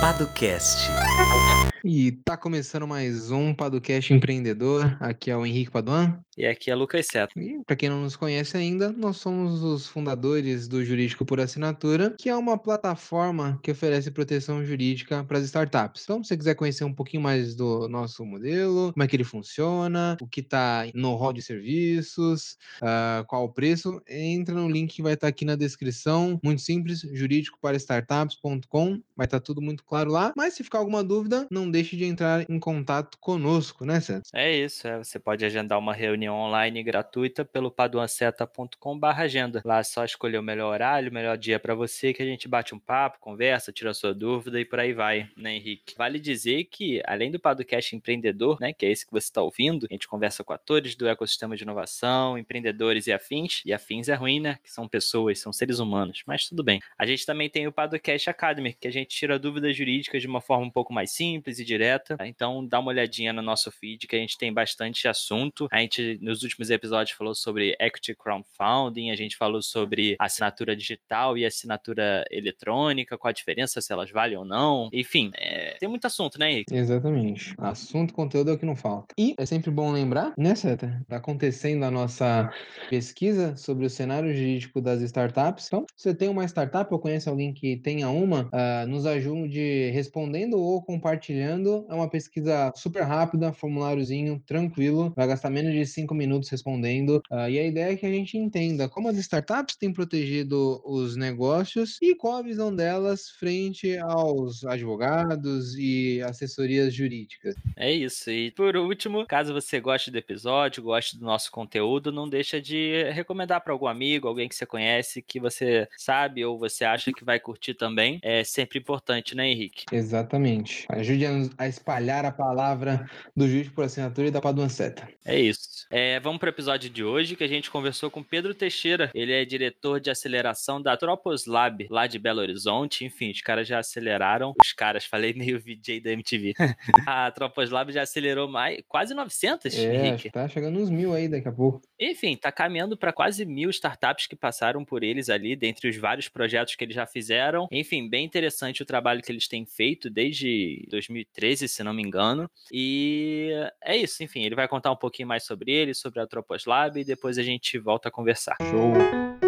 Padocast. E tá começando mais um Padocast Empreendedor. Aqui é o Henrique Paduan. E aqui é Lucas Seto. E para quem não nos conhece ainda, nós somos os fundadores do Jurídico por Assinatura, que é uma plataforma que oferece proteção jurídica para as startups. Então, se você quiser conhecer um pouquinho mais do nosso modelo, como é que ele funciona, o que está no rol de serviços, uh, qual o preço, entra no link que vai estar tá aqui na descrição. Muito simples, jurídicoparastartups.com. Vai estar tá tudo muito claro lá. Mas se ficar alguma dúvida, não deixe de entrar em contato conosco, né, Sérgio? É isso, é. você pode agendar uma reunião online gratuita pelo paduanceta.com.br agenda. Lá é só escolher o melhor horário, o melhor dia para você, que a gente bate um papo, conversa, tira a sua dúvida e por aí vai, né, Henrique? Vale dizer que, além do Padocast Empreendedor, né, que é esse que você está ouvindo, a gente conversa com atores do ecossistema de inovação, empreendedores e afins. E afins é ruim, né? Que são pessoas, são seres humanos, mas tudo bem. A gente também tem o Padocast Academy, que a gente tira dúvidas jurídicas de uma forma um pouco mais simples e direta. Então, dá uma olhadinha no nosso feed, que a gente tem bastante assunto. A gente nos últimos episódios falou sobre equity crowdfunding, a gente falou sobre assinatura digital e assinatura eletrônica, qual a diferença, se elas valem ou não. Enfim, é, tem muito assunto, né, Henrique? Exatamente. Assunto, conteúdo é o que não falta. E é sempre bom lembrar, né, Seta? Tá acontecendo a nossa pesquisa sobre o cenário jurídico das startups. Então, se você tem uma startup ou conhece alguém que tenha uma, uh, nos ajude respondendo ou compartilhando. É uma pesquisa super rápida, formuláriozinho, tranquilo, vai gastar menos de 5 minutos respondendo. Uh, e a ideia é que a gente entenda como as startups têm protegido os negócios e qual a visão delas frente aos advogados e assessorias jurídicas. É isso. E por último, caso você goste do episódio, goste do nosso conteúdo, não deixa de recomendar para algum amigo, alguém que você conhece, que você sabe ou você acha que vai curtir também. É sempre importante, né, Henrique? Exatamente. Ajude a espalhar a palavra do juiz por assinatura e da Paduanceta. É isso. É, vamos para o episódio de hoje, que a gente conversou com Pedro Teixeira. Ele é diretor de aceleração da Tropos Lab, lá de Belo Horizonte. Enfim, os caras já aceleraram. Os caras, falei meio VJ da MTV. a Tropos Lab já acelerou mais, quase 900, é, Henrique. tá chegando uns mil aí daqui a pouco. Enfim, tá caminhando para quase mil startups que passaram por eles ali, dentre os vários projetos que eles já fizeram. Enfim, bem interessante o trabalho que eles têm feito desde 2013, se não me engano. E é isso, enfim, ele vai contar um pouquinho mais sobre ele, sobre a Tropos Lab e depois a gente volta a conversar. Show!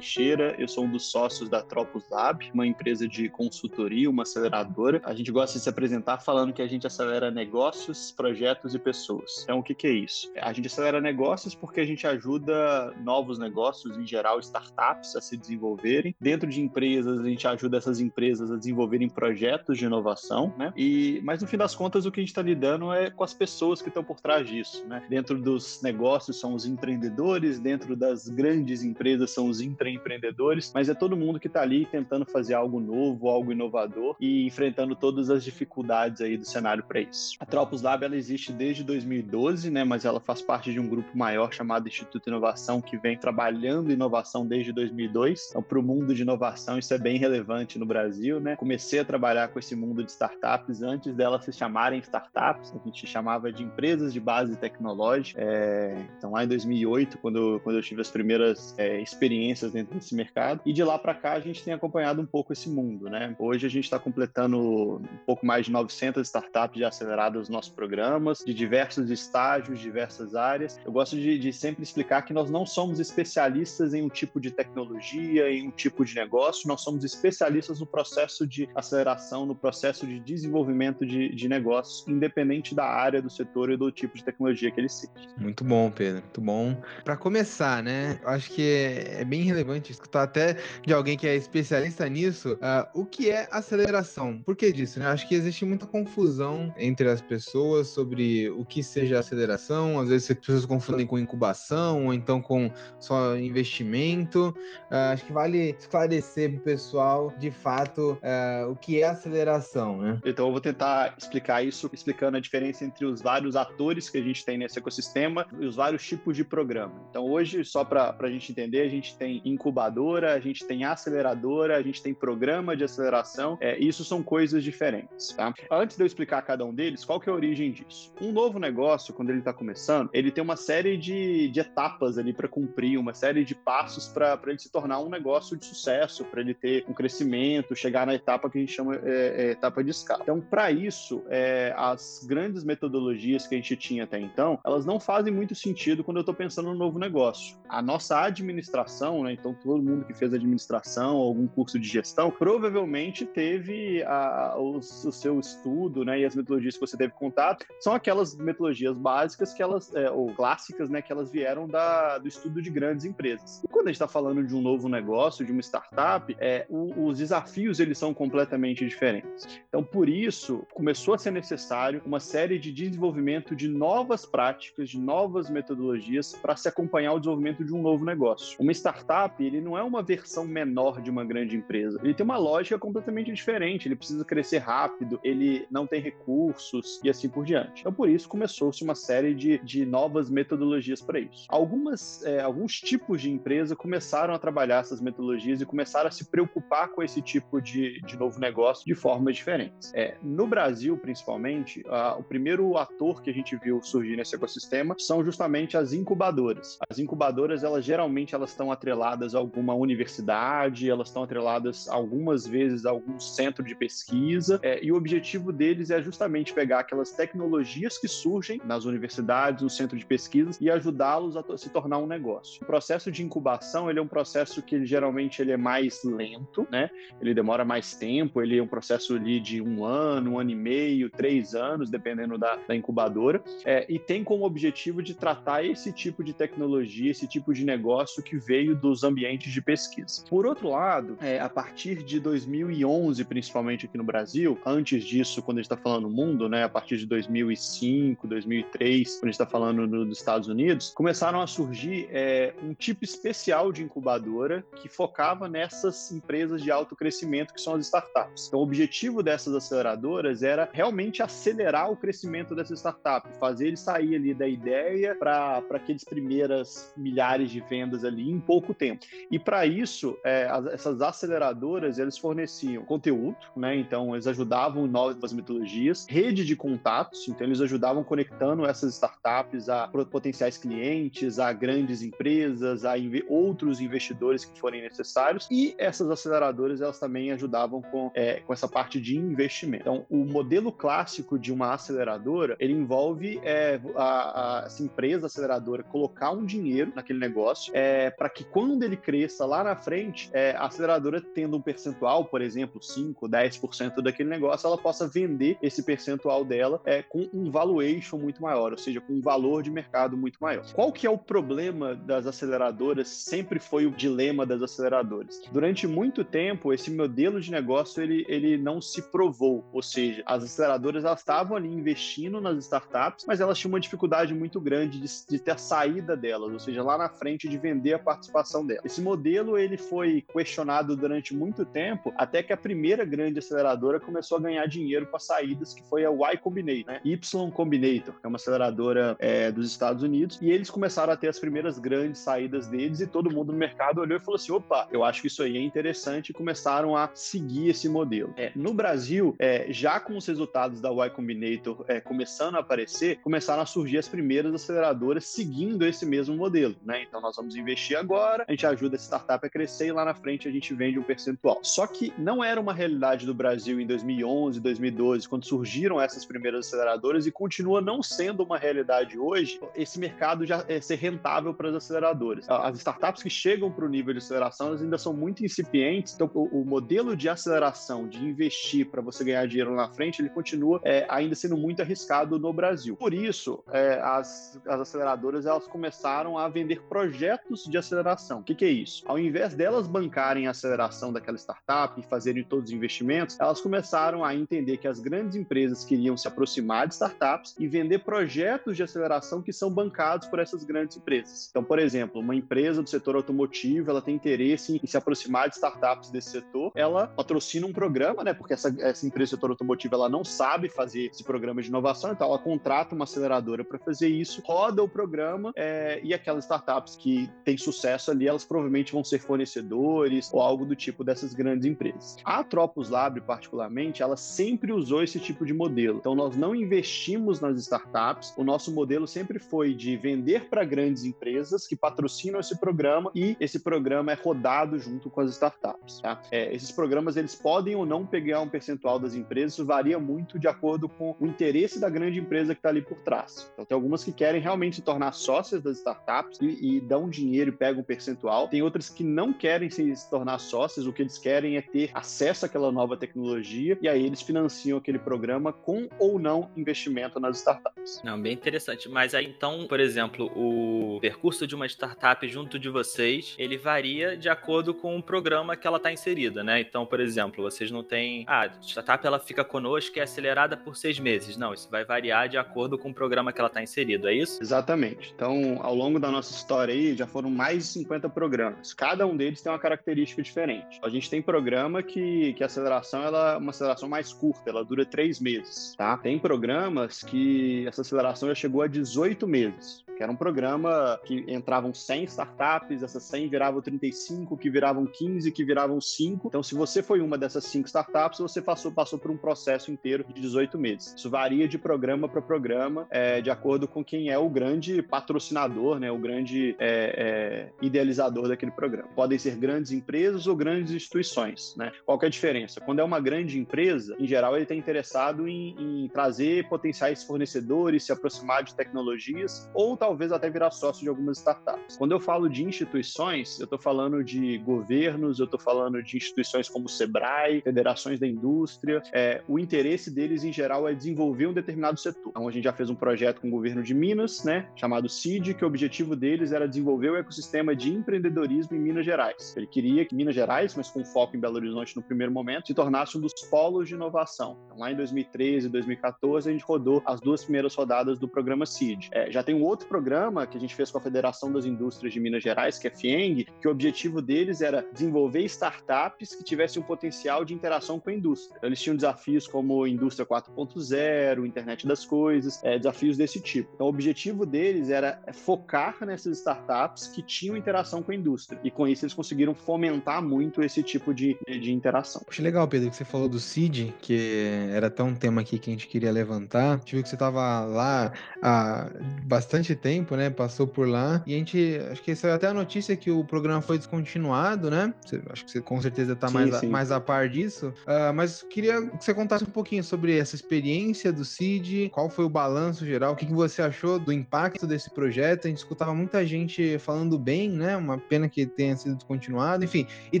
Teixeira, eu sou um dos sócios da Tropos Lab, uma empresa de consultoria, uma aceleradora. A gente gosta de se apresentar falando que a gente acelera negócios, projetos e pessoas. Então, o que, que é isso? A gente acelera negócios porque a gente ajuda novos negócios, em geral startups, a se desenvolverem. Dentro de empresas, a gente ajuda essas empresas a desenvolverem projetos de inovação, né? E, mas no fim das contas, o que a gente está lidando é com as pessoas que estão por trás disso, né? Dentro dos negócios são os empreendedores, dentro das grandes empresas são os empreendedores empreendedores, mas é todo mundo que está ali tentando fazer algo novo, algo inovador e enfrentando todas as dificuldades aí do cenário para isso. A Tropos Lab ela existe desde 2012, né, mas ela faz parte de um grupo maior chamado Instituto Inovação que vem trabalhando inovação desde 2002. Então, para o mundo de inovação isso é bem relevante no Brasil, né? Comecei a trabalhar com esse mundo de startups antes delas se chamarem startups, a gente chamava de empresas de base tecnológica. É... então, lá em 2008, quando, quando eu tive as primeiras é, experiências dentro desse mercado. E de lá para cá a gente tem acompanhado um pouco esse mundo, né? Hoje a gente está completando um pouco mais de 900 startups já aceleradas nos nossos programas, de diversos estágios, diversas áreas. Eu gosto de, de sempre explicar que nós não somos especialistas em um tipo de tecnologia, em um tipo de negócio, nós somos especialistas no processo de aceleração, no processo de desenvolvimento de, de negócios, independente da área, do setor e do tipo de tecnologia que ele seja. Muito bom, Pedro, muito bom. Para começar, né, eu acho que é, é bem relevante escutar até de alguém que é especialista nisso, uh, o que é aceleração. Por que disso? Né? Acho que existe muita confusão entre as pessoas sobre o que seja aceleração. Às vezes as pessoas confundem com incubação ou então com só investimento. Uh, acho que vale esclarecer para o pessoal, de fato, uh, o que é aceleração. Né? Então eu vou tentar explicar isso, explicando a diferença entre os vários atores que a gente tem nesse ecossistema e os vários tipos de programa. Então hoje, só para a gente entender, a gente tem incubadora, a gente tem aceleradora, a gente tem programa de aceleração. É, isso são coisas diferentes, tá? Antes de eu explicar cada um deles, qual que é a origem disso? Um novo negócio, quando ele está começando, ele tem uma série de, de etapas ali para cumprir, uma série de passos para ele se tornar um negócio de sucesso, para ele ter um crescimento, chegar na etapa que a gente chama é, é, etapa de escala. Então, para isso, é, as grandes metodologias que a gente tinha até então, elas não fazem muito sentido quando eu estou pensando no novo negócio. A nossa administração, né, então todo mundo que fez administração, algum curso de gestão, provavelmente teve a, o, o, seu estudo, né, e as metodologias que você teve contato, são aquelas metodologias básicas que elas, é, ou clássicas, né, que elas vieram da, do estudo de grandes empresas. E quando a gente está falando de um novo negócio, de uma startup, é, o, os desafios eles são completamente diferentes. Então, por isso, começou a ser necessário uma série de desenvolvimento de novas práticas, de novas metodologias para se acompanhar o desenvolvimento de um novo negócio. Uma startup, ele não é uma versão menor de uma grande empresa. Ele tem uma lógica completamente diferente, ele precisa crescer rápido, ele não tem recursos e assim por diante. Então, por isso, começou-se uma série de, de novas metodologias para isso. Algumas, é, alguns tipos de empresa começaram a trabalhar essas metodologias e começaram a se preocupar com esse tipo de, de novo negócio de formas diferentes. É, no Brasil, principalmente, uh, o primeiro ator que a gente viu surgir nesse ecossistema são justamente as incubadoras. As incubadoras, elas geralmente elas estão atreladas a alguma universidade, elas estão atreladas algumas vezes a algum centro de pesquisa, é, e o objetivo deles é justamente pegar aquelas tecnologias que surgem nas universidades, no centro de pesquisas e ajudá-los a se tornar um negócio. O processo de incubação, ele é um processo que geralmente ele é mais lento, né? Ele demora mais tempo, ele é um processo ali de um ano, um ano e meio, três anos, dependendo da, da incubadora, é, e tem como objetivo de tratar esse tipo de tecnologia, esse tipo de negócio que veio dos ambientes de pesquisa. Por outro lado, é, a partir de 2011, principalmente aqui no Brasil, antes disso, quando a gente está falando no mundo, né, a partir de 2005, 2003, quando a gente está falando no, nos Estados Unidos, começaram a surgir é, um tipo especial de incubadora que focava nessas empresas de alto crescimento que são as startups. Então, o objetivo dessas aceleradoras era realmente acelerar o crescimento dessa startup, fazer ele sair ali da ideia para aqueles primeiras milhares de vendas ali em pouco tempo. E para isso, é, as, essas aceleradoras eles forneciam conteúdo, né? Então eles ajudavam novas metodologias, rede de contatos, então eles ajudavam conectando essas startups a potenciais clientes, a grandes empresas, a inv outros investidores que forem necessários. E essas aceleradoras elas também ajudavam com, é, com essa parte de investimento. Então o modelo clássico de uma aceleradora ele envolve é, a, a, essa empresa aceleradora colocar um dinheiro naquele negócio é, para que quando ele cresça lá na frente, é, a aceleradora tendo um percentual, por exemplo, 5, 10% daquele negócio, ela possa vender esse percentual dela é, com um valuation muito maior, ou seja, com um valor de mercado muito maior. Qual que é o problema das aceleradoras? Sempre foi o dilema das aceleradoras. Durante muito tempo, esse modelo de negócio ele, ele não se provou, ou seja, as aceleradoras elas estavam ali investindo nas startups, mas elas tinham uma dificuldade muito grande de, de ter a saída delas, ou seja, lá na frente de vender a participação delas. Esse modelo ele foi questionado durante muito tempo, até que a primeira grande aceleradora começou a ganhar dinheiro com as saídas, que foi a Y Combinator, né? Y Combinator, que é uma aceleradora é, dos Estados Unidos, e eles começaram a ter as primeiras grandes saídas deles e todo mundo no mercado olhou e falou assim, opa, eu acho que isso aí é interessante e começaram a seguir esse modelo. É, no Brasil, é, já com os resultados da Y Combinator é, começando a aparecer, começaram a surgir as primeiras aceleradoras seguindo esse mesmo modelo, né? Então nós vamos investir agora, a gente ajuda a startup a crescer e lá na frente a gente vende um percentual. Só que não era uma realidade do Brasil em 2011, 2012, quando surgiram essas primeiras aceleradoras e continua não sendo uma realidade hoje, esse mercado já é ser rentável para as aceleradoras. As startups que chegam para o nível de aceleração, elas ainda são muito incipientes, então o, modelo de aceleração, de investir para você ganhar dinheiro lá na frente, ele continua é, ainda sendo muito arriscado no Brasil. Por isso, é, as, as aceleradoras elas começaram a vender projetos de aceleração. O que, que é isso? Ao invés delas bancarem a aceleração daquela startup e fazerem todos os investimentos, elas começaram a entender que as grandes empresas queriam se aproximar de startups e vender projetos de aceleração que são bancados por essas grandes empresas. Então, por exemplo, uma empresa do setor automotivo, ela tem interesse em se aproximar de startups desse setor, ela patrocina um programa, né? Porque essa, essa empresa do setor automotivo ela não sabe fazer esse programa de inovação, então ela contrata uma aceleradora para fazer isso, roda o programa é, e aquelas startups que têm sucesso ali, elas provavelmente vão ser fornecedores ou algo do tipo dessas grandes empresas. A Tropos Lab, particularmente, ela sempre usou esse tipo de modelo. Então, nós não investimos nas startups, o nosso modelo sempre foi de vender para grandes empresas que patrocinam esse programa e esse programa é rodado junto com as startups. Tá? É, esses programas eles podem ou não pegar um percentual das empresas, isso varia muito de acordo com o interesse da grande empresa que está ali por trás. Então, tem algumas que querem realmente se tornar sócias das startups e, e dão dinheiro e pegam um percentual. Tem outras que não querem se, se tornar sócias, o que eles querem é ter acesso àquela nova tecnologia e aí eles financiam aquele programa com ou não investimento nas startups. Não, bem interessante. Mas aí então, por exemplo, o percurso de uma startup junto de vocês, ele varia de acordo com o programa que ela está inserida, né? Então, por exemplo, vocês não têm, ah, a startup ela fica conosco e é acelerada por seis meses. Não, isso vai variar de acordo com o programa que ela está inserido, é isso? Exatamente. Então, ao longo da nossa história aí, já foram mais de 50 programas. Cada um deles tem uma característica diferente. A gente tem programa que, que a aceleração ela é uma aceleração mais curta, ela dura três meses, tá? Tem programas que essa aceleração já chegou a 18 meses que era um programa que entravam 100 startups, essas 100 viravam 35, que viravam 15, que viravam 5. Então, se você foi uma dessas 5 startups, você passou, passou por um processo inteiro de 18 meses. Isso varia de programa para programa, é, de acordo com quem é o grande patrocinador, né, o grande é, é, idealizador daquele programa. Podem ser grandes empresas ou grandes instituições. Né? Qual é a diferença? Quando é uma grande empresa, em geral, ele está interessado em, em trazer potenciais fornecedores, se aproximar de tecnologias, ou talvez talvez até virar sócio de algumas startups. Quando eu falo de instituições, eu estou falando de governos, eu estou falando de instituições como o Sebrae, federações da indústria. É, o interesse deles, em geral, é desenvolver um determinado setor. Então, a gente já fez um projeto com o governo de Minas, né, chamado CID, que o objetivo deles era desenvolver o ecossistema de empreendedorismo em Minas Gerais. Ele queria que Minas Gerais, mas com foco em Belo Horizonte no primeiro momento, se tornasse um dos polos de inovação. Então, lá em 2013 e 2014, a gente rodou as duas primeiras rodadas do programa CID. É, já tem um outro programa programa que a gente fez com a Federação das Indústrias de Minas Gerais, que é FIENG, que o objetivo deles era desenvolver startups que tivessem um potencial de interação com a indústria. Então, eles tinham desafios como indústria 4.0, internet das coisas, é, desafios desse tipo. Então, o objetivo deles era focar nessas startups que tinham interação com a indústria. E com isso, eles conseguiram fomentar muito esse tipo de, de interação. Acho legal, Pedro, que você falou do CID, que era até um tema aqui que a gente queria levantar. Viu que você estava lá há bastante tempo tempo, né? Passou por lá. E a gente, acho que saiu até a notícia que o programa foi descontinuado, né? Você, acho que você com certeza tá sim, mais, sim. A, mais a par disso. Uh, mas queria que você contasse um pouquinho sobre essa experiência do CID, qual foi o balanço geral, o que, que você achou do impacto desse projeto. A gente escutava muita gente falando bem, né? Uma pena que tenha sido descontinuado, enfim. E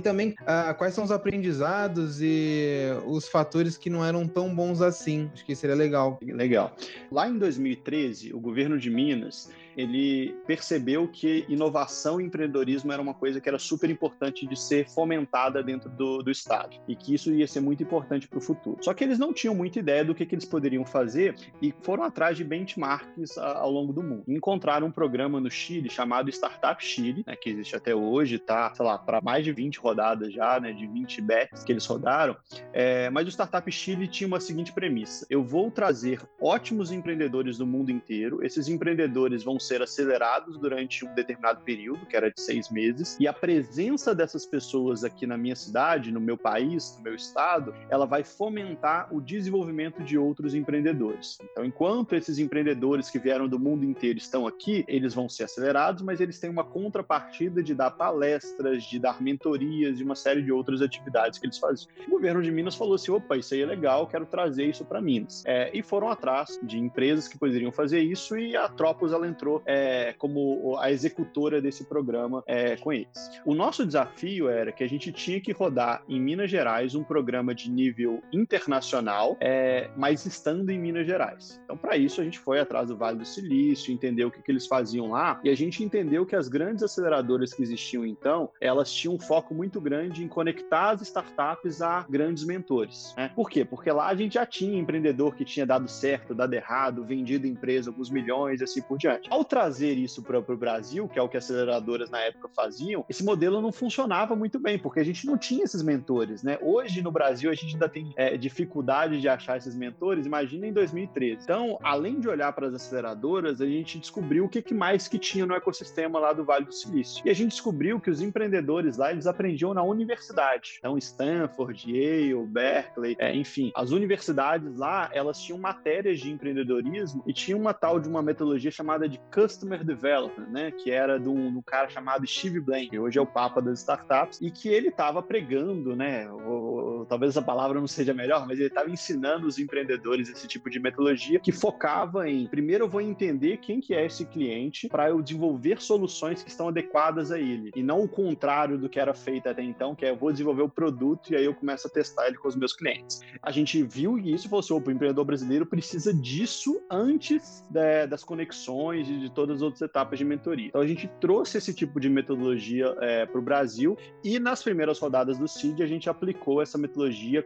também uh, quais são os aprendizados e os fatores que não eram tão bons assim. Acho que seria legal. Legal. Lá em 2013, o governo de Minas ele percebeu que inovação e empreendedorismo era uma coisa que era super importante de ser fomentada dentro do, do Estado e que isso ia ser muito importante para o futuro. Só que eles não tinham muita ideia do que, que eles poderiam fazer e foram atrás de benchmarks a, ao longo do mundo. Encontraram um programa no Chile chamado Startup Chile, né, que existe até hoje, tá, sei lá, para mais de 20 rodadas já, né, de 20 bets que eles rodaram. É, mas o Startup Chile tinha uma seguinte premissa: eu vou trazer ótimos empreendedores do mundo inteiro, esses empreendedores vão ser acelerados durante um determinado período, que era de seis meses, e a presença dessas pessoas aqui na minha cidade, no meu país, no meu estado, ela vai fomentar o desenvolvimento de outros empreendedores. Então, enquanto esses empreendedores que vieram do mundo inteiro estão aqui, eles vão ser acelerados, mas eles têm uma contrapartida de dar palestras, de dar mentorias, de uma série de outras atividades que eles fazem. O governo de Minas falou assim: opa, isso aí é legal, quero trazer isso para Minas. É, e foram atrás de empresas que poderiam fazer isso e a Tropos ela entrou entrou é, como a executora desse programa é, com eles. O nosso desafio era que a gente tinha que rodar em Minas Gerais um programa de nível internacional, é, mas estando em Minas Gerais. Então, para isso, a gente foi atrás do Vale do Silício, entendeu o que, que eles faziam lá, e a gente entendeu que as grandes aceleradoras que existiam então, elas tinham um foco muito grande em conectar as startups a grandes mentores. Né? Por quê? Porque lá a gente já tinha empreendedor que tinha dado certo, dado errado, vendido empresa alguns milhões, assim por diante. Ao ao trazer isso para o Brasil, que é o que aceleradoras na época faziam, esse modelo não funcionava muito bem, porque a gente não tinha esses mentores, né? Hoje no Brasil a gente ainda tem é, dificuldade de achar esses mentores, imagina em 2013. Então, além de olhar para as aceleradoras, a gente descobriu o que, que mais que tinha no ecossistema lá do Vale do Silício. E a gente descobriu que os empreendedores lá, eles aprendiam na universidade. Então, Stanford, Yale, Berkeley, é, enfim, as universidades lá, elas tinham matérias de empreendedorismo e tinha uma tal de uma metodologia chamada de Customer Development, né? Que era de um, de um cara chamado Steve Blank, que hoje é o papa das startups, e que ele estava pregando, né? O, talvez essa palavra não seja melhor, mas ele estava ensinando os empreendedores esse tipo de metodologia que focava em, primeiro eu vou entender quem que é esse cliente para eu desenvolver soluções que estão adequadas a ele, e não o contrário do que era feito até então, que é eu vou desenvolver o produto e aí eu começo a testar ele com os meus clientes. A gente viu isso e falou assim, o empreendedor brasileiro precisa disso antes de, das conexões e de todas as outras etapas de mentoria. Então a gente trouxe esse tipo de metodologia é, para o Brasil e nas primeiras rodadas do CID a gente aplicou essa metodologia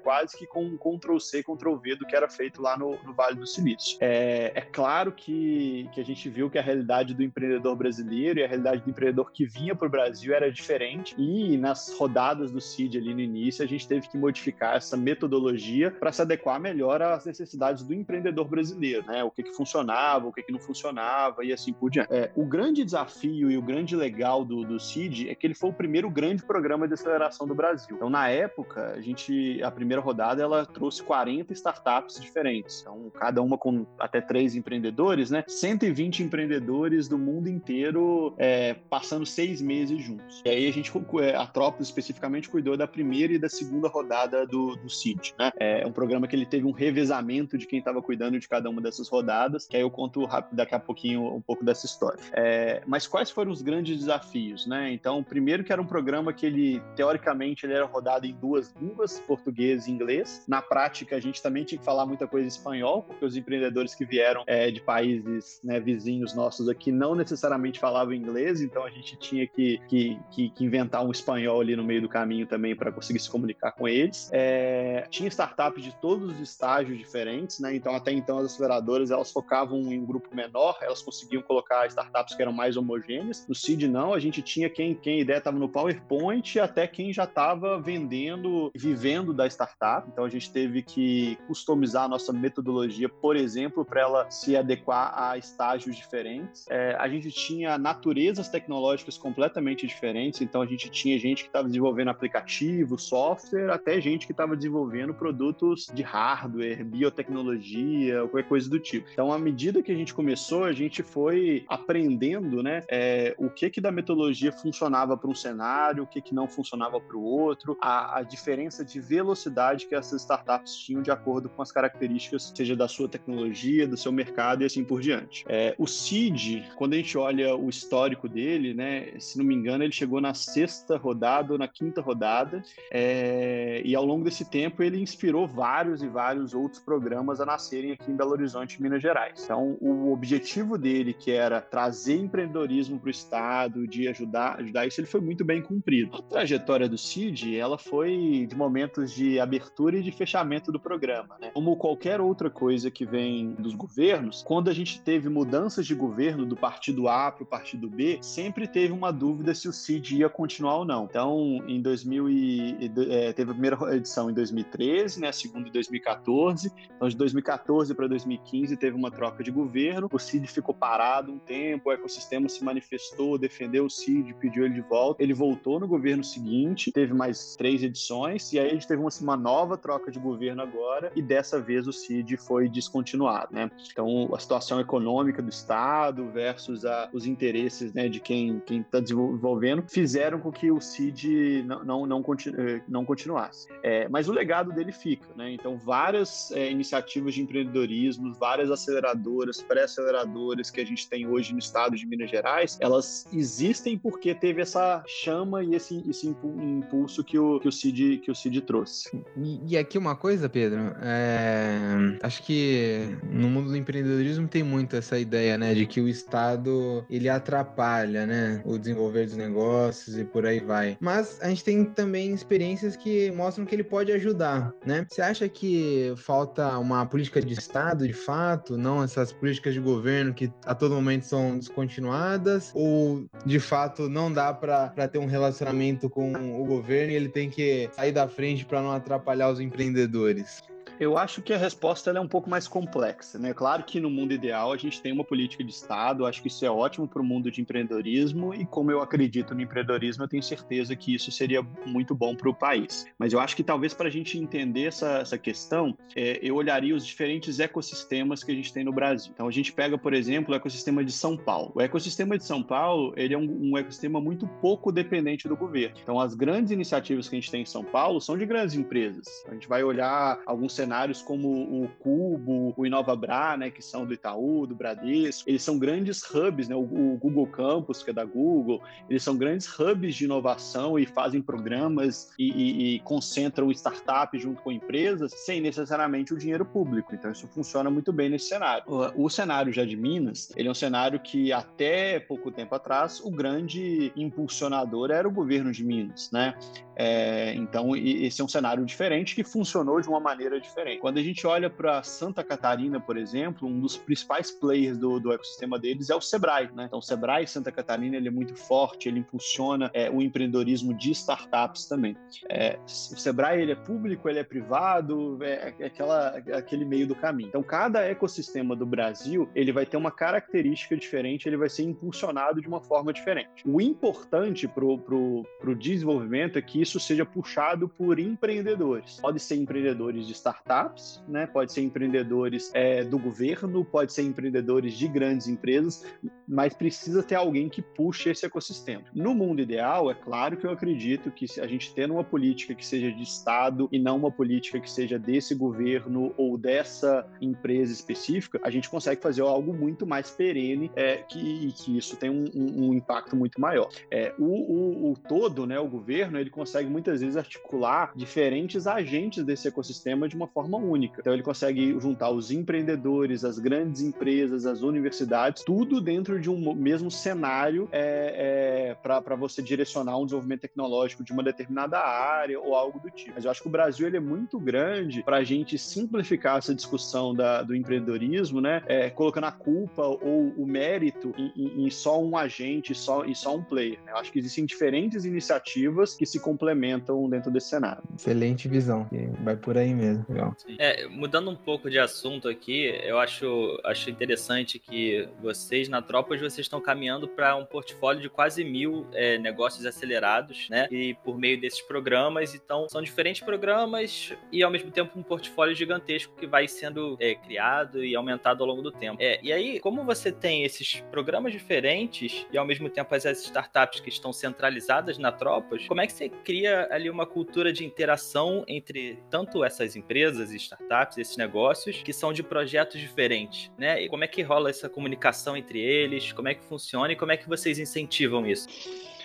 quase que com Ctrl-C, Ctrl-V do que era feito lá no, no Vale do Silício. É, é claro que, que a gente viu que a realidade do empreendedor brasileiro e a realidade do empreendedor que vinha para o Brasil era diferente e nas rodadas do CID ali no início a gente teve que modificar essa metodologia para se adequar melhor às necessidades do empreendedor brasileiro, né? O que, que funcionava, o que, que não funcionava e assim por diante. É, o grande desafio e o grande legal do, do CID é que ele foi o primeiro grande programa de aceleração do Brasil. Então, na época, a gente, a primeira rodada, ela trouxe 40 startups diferentes. Então, cada uma com até três empreendedores, né? 120 empreendedores do mundo inteiro é, passando seis meses juntos. E aí a gente, é, a Trópolis especificamente, cuidou da primeira e da segunda rodada do, do CID, né? É um programa que ele teve um revezamento de quem estava cuidando de cada uma dessas rodadas, que aí eu conto rápido, daqui a pouquinho um pouco dessa história. É, mas quais foram os grandes desafios, né? Então, primeiro que era um programa que ele, teoricamente, ele era rodado em duas línguas, português e inglês. Na prática, a gente também tinha que falar muita coisa em espanhol, porque os empreendedores que vieram é, de países né, vizinhos nossos aqui não necessariamente falavam inglês, então a gente tinha que, que, que, que inventar um espanhol ali no meio do caminho também para conseguir se comunicar com eles. É, tinha startups de todos os estágios diferentes, né? Então, até então, as aceleradoras elas focavam em um grupo menor, elas conseguiam colocar startups que eram mais homogêneas. No Seed, não, a gente tinha quem, quem a ideia estava no PowerPoint até quem já estava vendendo, vivendo da startup. Então, a gente teve que customizar a nossa metodologia, por exemplo, para ela se adequar a estágios diferentes. É, a gente tinha naturezas tecnológicas completamente diferentes, então a gente tinha gente que estava desenvolvendo aplicativo, software, até gente que estava desenvolvendo produtos de hardware, biotecnologia, qualquer coisa do tipo. Então, à medida que a gente começou, a gente foi aprendendo, né, é, o que que da metodologia funcionava para um cenário, o que que não funcionava para o outro, a, a, diferença de velocidade que essas startups tinham de acordo com as características, seja da sua tecnologia, do seu mercado e assim por diante. É, o Seed, quando a gente olha o histórico dele, né, se não me engano, ele chegou na sexta rodada ou na quinta rodada, é, e ao longo desse tempo ele inspirou vários e vários outros programas a nascerem aqui em Belo Horizonte, Minas Gerais. Então, o objetivo dele, que era trazer empreendedorismo para o Estado, de ajudar, ajudar isso, ele foi muito bem cumprido. A trajetória do CID, ela foi de momentos de abertura e de fechamento do programa. Né? Como qualquer outra coisa que vem dos governos, quando a gente teve mudanças de governo do partido A para o partido B, sempre teve uma dúvida se o CID ia continuar ou não. Então, em 2000 e, é, teve a primeira edição em 2013, né, a segunda em 2014. Então, de 2014 para 2015 teve uma troca de governo. O CID ficou parado um tempo, o ecossistema se manifestou, defendeu o CID, pediu ele de volta. Ele voltou no governo seguinte, teve mais três edições, e aí gente teve uma, uma nova troca de governo agora, e dessa vez o CID foi descontinuado. Né? Então, a situação econômica do Estado versus a, os interesses né, de quem está desenvolvendo fizeram com que o CID não, não, não, continu, eh, não continuasse. É, mas o legado dele fica. Né? Então, várias é, iniciativas de empreendedorismo, várias aceleradoras, pré-aceleradoras que a gente tem hoje no estado de Minas Gerais, elas existem porque teve essa chama e esse, esse impulso que o, que o, CID, que o CID trouxe. E, e aqui uma coisa, Pedro, é... acho que no mundo do empreendedorismo tem muito essa ideia, né, de que o Estado ele atrapalha, né, o desenvolver dos negócios e por aí vai. Mas a gente tem também experiências que mostram que ele pode ajudar, né? Você acha que falta uma política de Estado, de fato, não essas políticas de governo que a todo momento são descontinuadas, ou de fato não dá para ter um relacionamento com o governo e ele tem que sair da frente para não atrapalhar os empreendedores? Eu acho que a resposta é um pouco mais complexa, né? Claro que no mundo ideal a gente tem uma política de Estado, acho que isso é ótimo para o mundo de empreendedorismo e como eu acredito no empreendedorismo, eu tenho certeza que isso seria muito bom para o país. Mas eu acho que talvez para a gente entender essa, essa questão, é, eu olharia os diferentes ecossistemas que a gente tem no Brasil. Então a gente pega, por exemplo, o ecossistema de São Paulo. O ecossistema de São Paulo ele é um, um ecossistema muito pouco dependente do governo. Então as grandes iniciativas que a gente tem em São Paulo são de grandes empresas. A gente vai olhar alguns cenários como o Cubo, o InovaBra, né, que são do Itaú, do Bradesco, eles são grandes hubs, né, o, o Google Campus, que é da Google, eles são grandes hubs de inovação e fazem programas e, e, e concentram startups junto com empresas sem necessariamente o dinheiro público. Então isso funciona muito bem nesse cenário. O, o cenário já de Minas, ele é um cenário que até pouco tempo atrás o grande impulsionador era o governo de Minas, né? É, então esse é um cenário diferente que funcionou de uma maneira diferente. Quando a gente olha para Santa Catarina, por exemplo, um dos principais players do, do ecossistema deles é o Sebrae. Né? Então, o Sebrae Santa Catarina ele é muito forte, ele impulsiona é, o empreendedorismo de startups também. É, o Sebrae ele é público, ele é privado, é, é aquela, aquele meio do caminho. Então, cada ecossistema do Brasil ele vai ter uma característica diferente, ele vai ser impulsionado de uma forma diferente. O importante para o desenvolvimento é que isso seja puxado por empreendedores. Pode ser empreendedores de startups startups, né? Pode ser empreendedores é, do governo, pode ser empreendedores de grandes empresas, mas precisa ter alguém que puxe esse ecossistema. No mundo ideal, é claro que eu acredito que a gente tendo uma política que seja de Estado e não uma política que seja desse governo ou dessa empresa específica, a gente consegue fazer algo muito mais perene é, que, que isso tem um, um, um impacto muito maior. É, o, o, o, todo, né, o governo, ele consegue muitas vezes articular diferentes agentes desse ecossistema de uma forma única. Então ele consegue juntar os empreendedores, as grandes empresas, as universidades, tudo dentro de um mesmo cenário é, é, para você direcionar um desenvolvimento tecnológico de uma determinada área ou algo do tipo. Mas eu acho que o Brasil ele é muito grande para a gente simplificar essa discussão da, do empreendedorismo, né? É, colocando a culpa ou o mérito em, em, em só um agente só, e só um player. Né? Eu acho que existem diferentes iniciativas que se complementam dentro desse cenário. Excelente visão. Vai por aí mesmo. Legal. É, mudando um pouco de assunto aqui, eu acho, acho interessante que vocês, na Tropas, vocês estão caminhando para um portfólio de quase mil é, negócios acelerados, né? E por meio desses programas, então, são diferentes programas e, ao mesmo tempo, um portfólio gigantesco que vai sendo é, criado e aumentado ao longo do tempo. É, e aí, como você tem esses programas diferentes e, ao mesmo tempo, as startups que estão centralizadas na Tropas, como é que você cria ali uma cultura de interação entre tanto essas empresas empresas e startups, esses negócios, que são de projetos diferentes, né? E como é que rola essa comunicação entre eles? Como é que funciona e como é que vocês incentivam isso?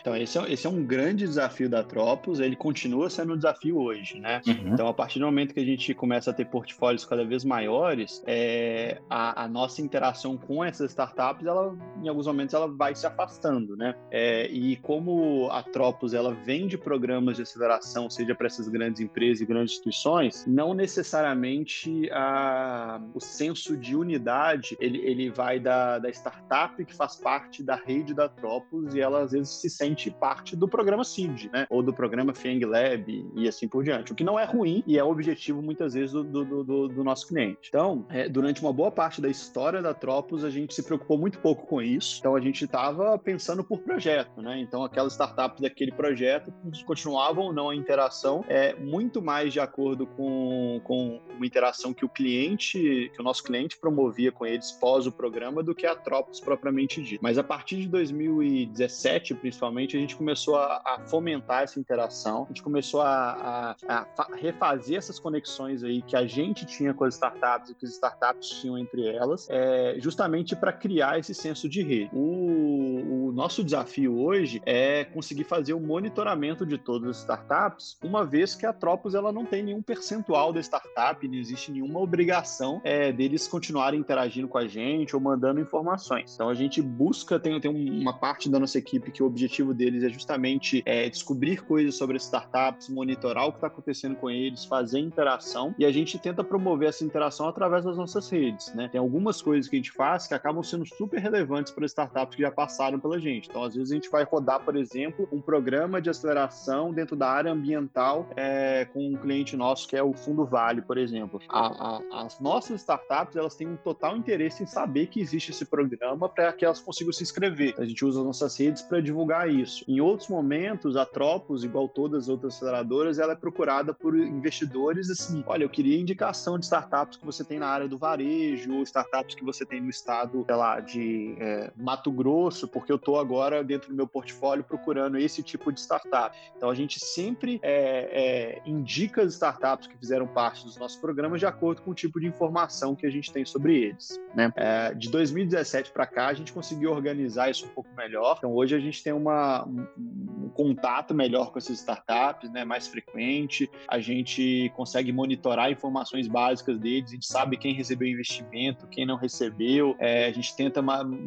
Então, esse é, esse é um grande desafio da Tropos, ele continua sendo um desafio hoje, né? Uhum. Então, a partir do momento que a gente começa a ter portfólios cada vez maiores, é, a, a, nossa interação com essas startups, ela, em alguns momentos, ela vai se afastando, né? É, e como a Tropos, ela vende programas de aceleração, seja para essas grandes empresas e grandes instituições, não necessariamente a, o senso de unidade, ele, ele vai da, da startup que faz parte da rede da Tropos e ela, às vezes, se sente parte do programa CID, né? Ou do programa FENG Lab e assim por diante. O que não é ruim e é o objetivo muitas vezes do, do, do, do nosso cliente. Então, é, durante uma boa parte da história da Tropos, a gente se preocupou muito pouco com isso. Então, a gente estava pensando por projeto, né? Então, aquelas startups daquele projeto continuavam ou não a interação é muito mais de acordo com, com uma interação que o cliente, que o nosso cliente promovia com eles pós o programa do que a Tropos propriamente dita. Mas a partir de 2017, principalmente, principalmente, a gente começou a, a fomentar essa interação, a gente começou a, a, a, refazer essas conexões aí que a gente tinha com as startups e que as startups tinham entre elas, é, justamente para criar esse senso de rede. O, o nosso desafio hoje é conseguir fazer o monitoramento de todas as startups, uma vez que a Tropos ela não tem nenhum percentual da startup, não existe nenhuma obrigação é, deles continuarem interagindo com a gente ou mandando informações. Então a gente busca, tem, tem uma parte da nossa equipe que o objetivo deles é justamente é, descobrir coisas sobre as startups, monitorar o que está acontecendo com eles, fazer interação e a gente tenta promover essa interação através das nossas redes. Né? Tem algumas coisas que a gente faz que acabam sendo super relevantes para startups que já passaram pela gente. Então, às vezes, a gente vai rodar, por exemplo, um programa de aceleração dentro da área ambiental é, com um cliente nosso que é o Fundo Vale, por exemplo. A, a, as nossas startups elas têm um total interesse em saber que existe esse programa para que elas consigam se inscrever. A gente usa as nossas redes para divulgar isso. Em outros momentos, a Tropos, igual todas as outras aceleradoras, ela é procurada por investidores assim: olha, eu queria indicação de startups que você tem na área do varejo, ou startups que você tem no estado, sei lá, de é, Mato Grosso, porque eu estou agora dentro do meu portfólio procurando esse tipo de startup. Então a gente sempre é, é, indica as startups que fizeram parte dos nossos programas de acordo com o tipo de informação que a gente tem sobre eles. Né? É, de 2017 para cá, a gente conseguiu organizar isso um pouco melhor. Então hoje a gente tem uma, um, contato melhor com essas startups, né, mais frequente. A gente consegue monitorar informações básicas deles, a gente sabe quem recebeu investimento, quem não recebeu. É, a gente tenta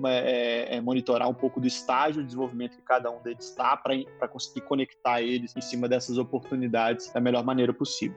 é, é monitorar um pouco do estágio de desenvolvimento que cada um deles está para conseguir conectar eles em cima dessas oportunidades da melhor maneira possível.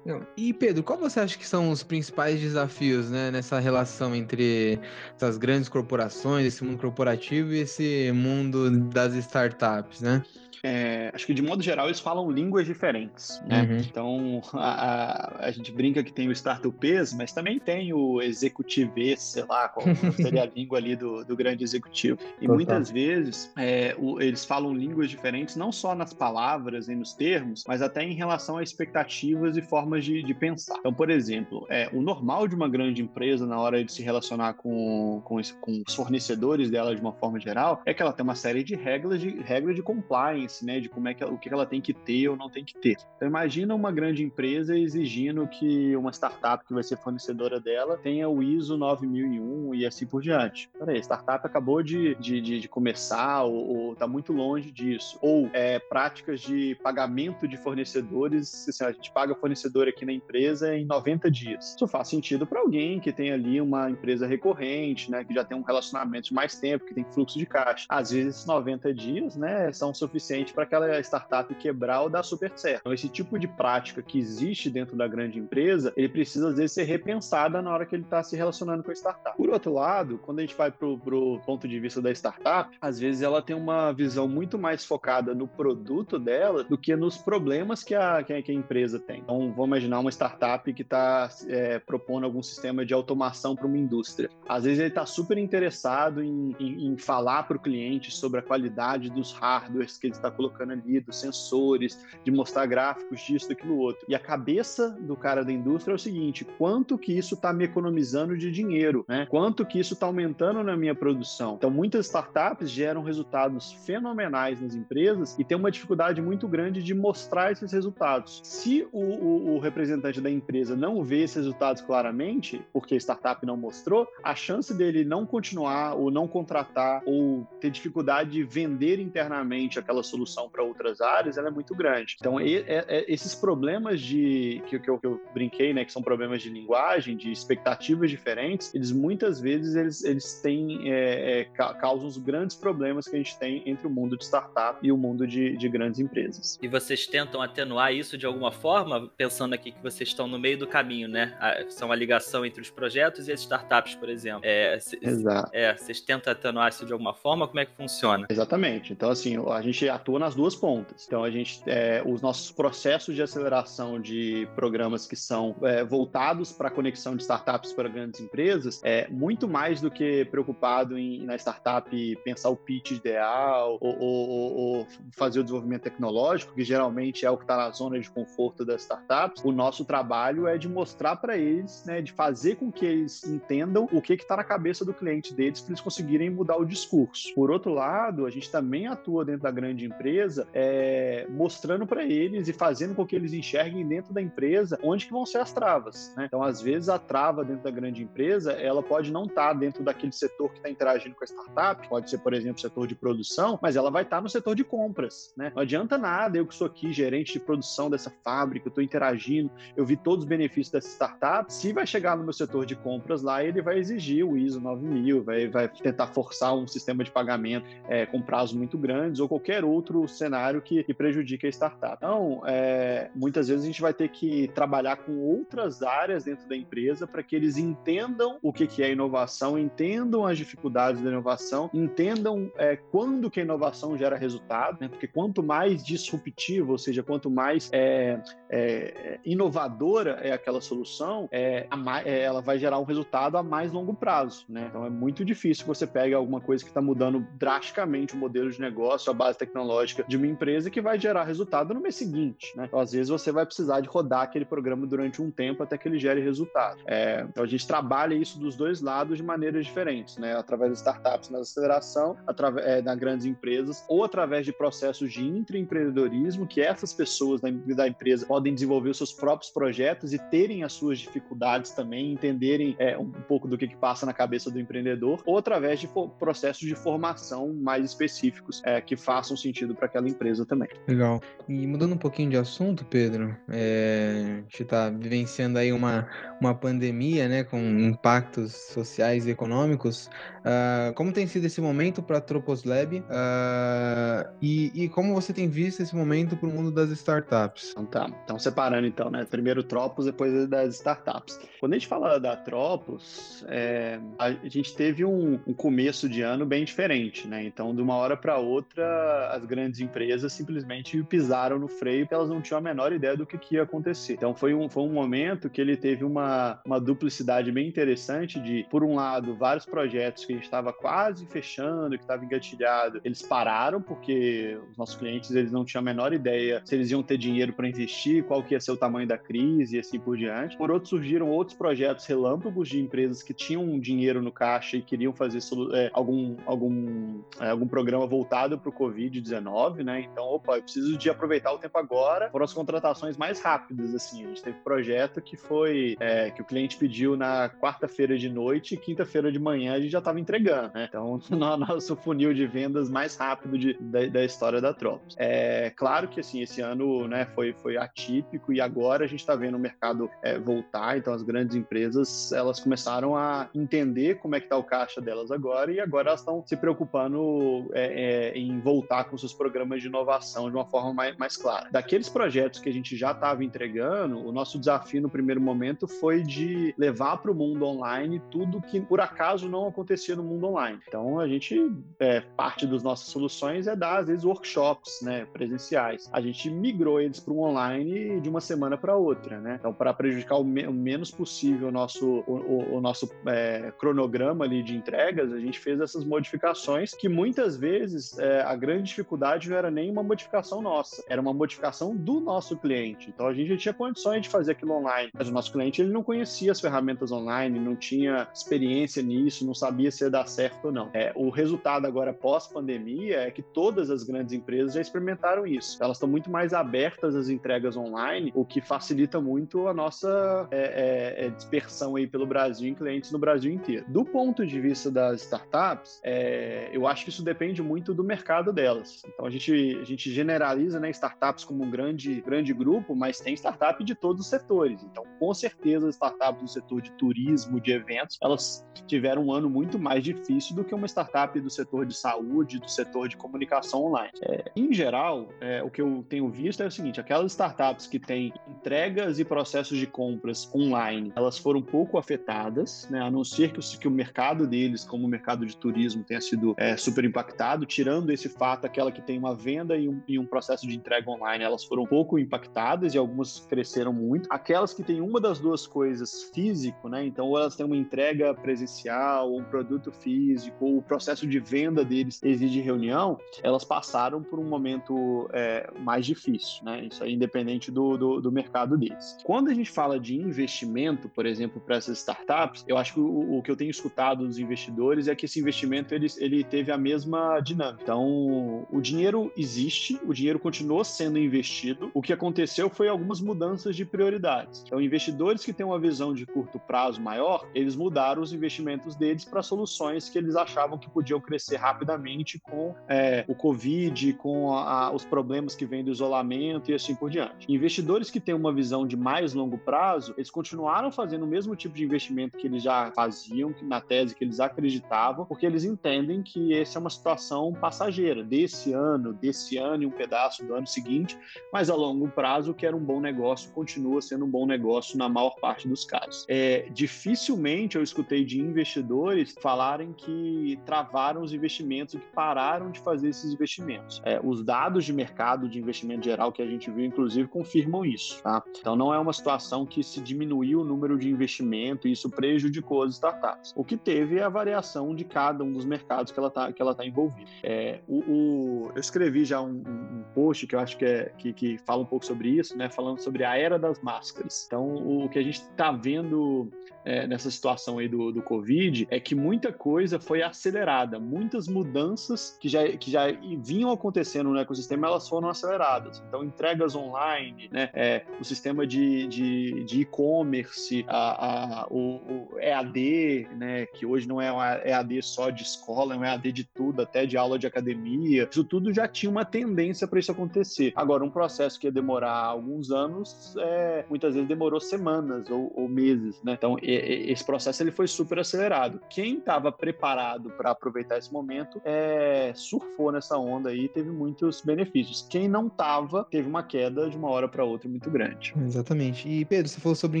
E Pedro, qual você acha que são os principais desafios né, nessa relação entre essas grandes corporações, esse mundo corporativo e esse mundo das startups, né? É, acho que de modo geral eles falam línguas diferentes, né? Uhum. Então a, a, a, gente brinca que tem o startupês, mas também tem o executivês, sei lá, qual seria a língua ali do, do grande executivo. E Total. muitas vezes é, o, eles falam línguas diferentes, não só nas palavras e nos termos, mas até em relação a expectativas e formas de, de pensar. Então, por exemplo, é, o normal de uma grande empresa na hora de se relacionar com, com, esse, com os fornecedores dela de uma forma geral é que ela tem uma série de regras de, regras de compliance né, de como é que o que ela tem que ter ou não tem que ter. Então imagina uma grande empresa exigindo que uma startup que vai ser fornecedora dela tenha o ISO 9001 e assim por diante. Peraí, a startup acabou de, de, de, de começar ou está muito longe disso. Ou é, práticas de pagamento de fornecedores, assim, a gente paga fornecedor aqui na empresa em 90 dias. Isso faz sentido para alguém que tem ali uma empresa recorrente, né, que já tem um relacionamento de mais tempo, que tem fluxo de caixa. Às vezes esses 90 dias, né, são suficientes suficiente para aquela startup quebrar ou dar super certo. Então, esse tipo de prática que existe dentro da grande empresa, ele precisa, às vezes, ser repensada na hora que ele está se relacionando com a startup. Por outro lado, quando a gente vai para o ponto de vista da startup, às vezes ela tem uma visão muito mais focada no produto dela do que nos problemas que a, que a, empresa tem. Então, vamos imaginar uma startup que está é, propondo algum sistema de automação para uma indústria. Às vezes ele está super interessado em, em, em falar para o cliente sobre a qualidade dos hardwares que ele está colocando ali, dos sensores, de mostrar gráficos disso, daquilo outro. E a cabeça do cara da indústria é o seguinte: quanto que isso está me economizando de dinheiro, né? Quanto que isso está aumentando na minha produção? Então, muitas startups geram resultados fenomenais nas empresas e tem uma dificuldade muito grande de mostrar esses resultados. Se o, o, o representante da empresa não vê esses resultados claramente, porque a startup não mostrou, a chance dele não continuar ou não contratar ou ter dificuldade de vender internamente aquela solução para outras áreas, ela é muito grande. Então, e, é, é, esses problemas de que, que, eu, que, eu, brinquei, né, que são problemas de linguagem, de expectativas diferentes, eles muitas vezes eles, eles têm é, é causam os grandes problemas que a gente tem entre o mundo de startup e o mundo de, de grandes empresas. E vocês tentam atenuar isso de alguma forma, pensando aqui que vocês estão no meio do caminho, né? São a ligação entre os projetos e as startups, por exemplo. É, Exato. É, vocês tentam atenuar isso de alguma forma? Como é que funciona? Exatamente. Então, assim, a gente atua nas duas pontas. Então, a gente, é, os nossos processos de aceleração de programas que são é, voltados para a conexão de startups para grandes empresas, é muito mais do que preocupado em na startup pensar o pitch ideal ou, ou, ou fazer o desenvolvimento tecnológico, que geralmente é o que está na zona de conforto das startups. O nosso trabalho é de mostrar para eles, né, de fazer com que eles entendam o que está na cabeça do cliente deles para eles conseguirem mudar o discurso. Por outro lado, a gente também atua dentro da grande empresa empresa, é, mostrando para eles e fazendo com que eles enxerguem dentro da empresa onde que vão ser as travas. Né? Então, às vezes, a trava dentro da grande empresa, ela pode não estar tá dentro daquele setor que está interagindo com a startup, pode ser, por exemplo, setor de produção, mas ela vai estar tá no setor de compras. Né? Não adianta nada eu que sou aqui gerente de produção dessa fábrica, eu estou interagindo, eu vi todos os benefícios dessa startup, se vai chegar no meu setor de compras lá, ele vai exigir o ISO 9000, vai, vai tentar forçar um sistema de pagamento é, com prazos muito grandes ou qualquer outro cenário que, que prejudique a startup. Então, é, muitas vezes a gente vai ter que trabalhar com outras áreas dentro da empresa para que eles entendam o que, que é inovação, entendam as dificuldades da inovação, entendam é, quando que a inovação gera resultado, né? porque quanto mais disruptivo, ou seja, quanto mais é, é, inovadora é aquela solução, é, mais, é, ela vai gerar um resultado a mais longo prazo. Né? Então é muito difícil que você pegue alguma coisa que está mudando drasticamente o modelo de negócio, a base tecnológica de uma empresa que vai gerar resultado no mês seguinte. Né? Então, às vezes, você vai precisar de rodar aquele programa durante um tempo até que ele gere resultado. É, então, a gente trabalha isso dos dois lados de maneiras diferentes, né? através de startups na aceleração, através é, grandes empresas, ou através de processos de intraempreendedorismo, que essas pessoas da, da empresa podem desenvolver os seus próprios projetos e terem as suas dificuldades também, entenderem é, um pouco do que, que passa na cabeça do empreendedor, ou através de processos de formação mais específicos é, que façam sentido para aquela empresa também. Legal. E mudando um pouquinho de assunto, Pedro, é, a gente está vivenciando aí uma, uma pandemia, né, com impactos sociais e econômicos. Uh, como tem sido esse momento para a Tropos Lab uh, e, e, como você tem visto esse momento para o mundo das startups? Então tá, então separando então, né, primeiro Tropos, depois das startups. Quando a gente fala da Tropos, é, a gente teve um, um, começo de ano bem diferente, né? Então, de uma hora para outra, as grandes empresas simplesmente pisaram no freio porque elas não tinham a menor ideia do que, que ia acontecer. Então, foi um, foi um momento que ele teve uma, uma duplicidade bem interessante de, por um lado, vários projetos que a gente estava quase fechando, que estava engatilhado, eles pararam porque os nossos clientes eles não tinham a menor ideia se eles iam ter dinheiro para investir, qual que ia ser o tamanho da crise e assim por diante. Por outro, surgiram outros projetos relâmpagos de empresas que tinham dinheiro no caixa e queriam fazer é, algum, algum, é, algum programa voltado para o Covid-19, né? Então, opa, eu preciso de aproveitar o tempo agora. Foram as contratações mais rápidas, assim. A gente teve projeto que foi é, que o cliente pediu na quarta-feira de noite e quinta-feira de manhã a gente já estava entregando, né? Então, no nosso funil de vendas mais rápido de, da, da história da Tropos. É claro que, assim, esse ano, né, foi, foi atípico e agora a gente está vendo o mercado é, voltar, então as grandes empresas, elas começaram a entender como é que está o caixa delas agora e agora elas estão se preocupando é, é, em voltar com seus programas de inovação de uma forma mais, mais clara. Daqueles projetos que a gente já estava entregando, o nosso desafio no primeiro momento foi de levar para o mundo online tudo que por acaso não acontecia no mundo online. Então a gente é, parte das nossas soluções é dar às vezes workshops, né, presenciais. A gente migrou eles para o online de uma semana para outra, né? Então para prejudicar o, me o, menos possível o nosso o, o, nosso é, cronograma ali de entregas, a gente fez essas modificações que muitas vezes é, a grande dificuldade não era nem uma modificação nossa, era uma modificação do nosso cliente. Então a gente já tinha condições de fazer aquilo online, mas o nosso cliente ele não conhecia as ferramentas online, não tinha experiência nisso, não sabia se ia dar certo ou não. É, o resultado agora pós-pandemia é que todas as grandes empresas já experimentaram isso. Elas estão muito mais abertas às entregas online, o que facilita muito a nossa é, é, é dispersão aí pelo Brasil em clientes no Brasil inteiro. Do ponto de vista das startups, é, eu acho que isso depende muito do mercado delas. Então a gente, a gente generaliza né, startups como um grande, grande grupo, mas tem startup de todos os setores. Então, com certeza, startups do setor de turismo, de eventos, elas tiveram um ano muito mais difícil do que uma startup do setor de saúde, do setor de comunicação online. É, em geral, é, o que eu tenho visto é o seguinte: aquelas startups que têm entregas e processos de compras online, elas foram pouco afetadas, né, a não ser que, que o mercado deles, como o mercado de turismo, tenha sido é, super impactado, tirando esse fato, aquela que tem uma venda e um, e um processo de entrega online, elas foram pouco impactadas e algumas cresceram muito. Aquelas que têm uma das duas coisas físico, né, então ou elas têm uma entrega presencial, ou um produto físico, ou o processo de venda deles exige reunião, elas passaram por um momento é, mais difícil, né? Isso é independente do, do, do, mercado deles. Quando a gente fala de investimento, por exemplo, para essas startups, eu acho que o, o, que eu tenho escutado dos investidores é que esse investimento ele, ele teve a mesma dinâmica. Então, o, o dinheiro existe, o dinheiro continuou sendo investido. O que aconteceu foi algumas mudanças de prioridades. Então, investidores que têm uma visão de curto prazo maior, eles mudaram os investimentos deles para soluções que eles achavam que podiam crescer rapidamente com é, o Covid, com a, a, os problemas que vêm do isolamento e assim por diante. Investidores que têm uma visão de mais longo prazo, eles continuaram fazendo o mesmo tipo de investimento que eles já faziam, na tese que eles acreditavam, porque eles entendem que essa é uma situação passageira, desse ano, desse ano e um pedaço do ano seguinte, mas a longo prazo, o que era um bom negócio continua sendo um bom negócio na maior parte dos casos. É, dificilmente eu escutei de investidores falarem que travaram os investimentos que pararam de fazer esses investimentos. É, os dados de mercado de investimento geral que a gente viu, inclusive, confirmam isso. Tá? Então, não é uma situação que se diminuiu o número de investimento e isso prejudicou as startups. O que teve é a variação de cada um dos mercados que ela está tá envolvida. É, o, o, eu escrevi já um, um, post que eu acho que, é, que, que fala um pouco sobre isso, né? falando sobre a era das máscaras. Então, o que a gente está vendo é, nessa situação aí do, do Covid é que muita coisa foi acelerada, muitas mudanças que já, que já vinham acontecendo no ecossistema, elas foram aceleradas. Então, entregas online, né, é, o sistema de, de, de e-commerce, a, a, o, o, EAD, né, que hoje não é um EAD só de escola, é um EAD de tudo, até de aula de academia, isso tudo já tinha uma tendência para isso acontecer. Agora, um processo que ia demorar alguns anos, é, muitas vezes demorou semanas ou, ou meses, né? Então, esse processo ele foi super acelerado. Quem estava preparado para aproveitar esse momento é, surfou nessa onda aí e teve muitos benefícios. Quem não estava teve uma queda de uma hora para outra muito grande. Exatamente. E Pedro, você falou sobre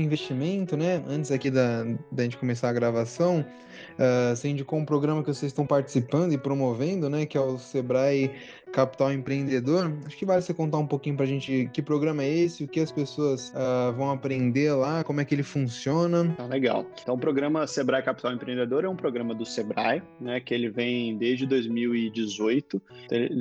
investimento, né? Antes aqui da, da gente começar a gravação, uh, você indicou um programa que vocês estão participando e promovendo, né? Que é o Sebrae Capital Empreendedor. Acho que vale você contar um pouquinho para a gente que programa é esse, o que as pessoas uh, vão aprender lá, como é que ele funciona. Tá legal. Então, o programa Sebrae Capital Empreendedor é um programa do Sebrae, né, que ele vem desde 2018,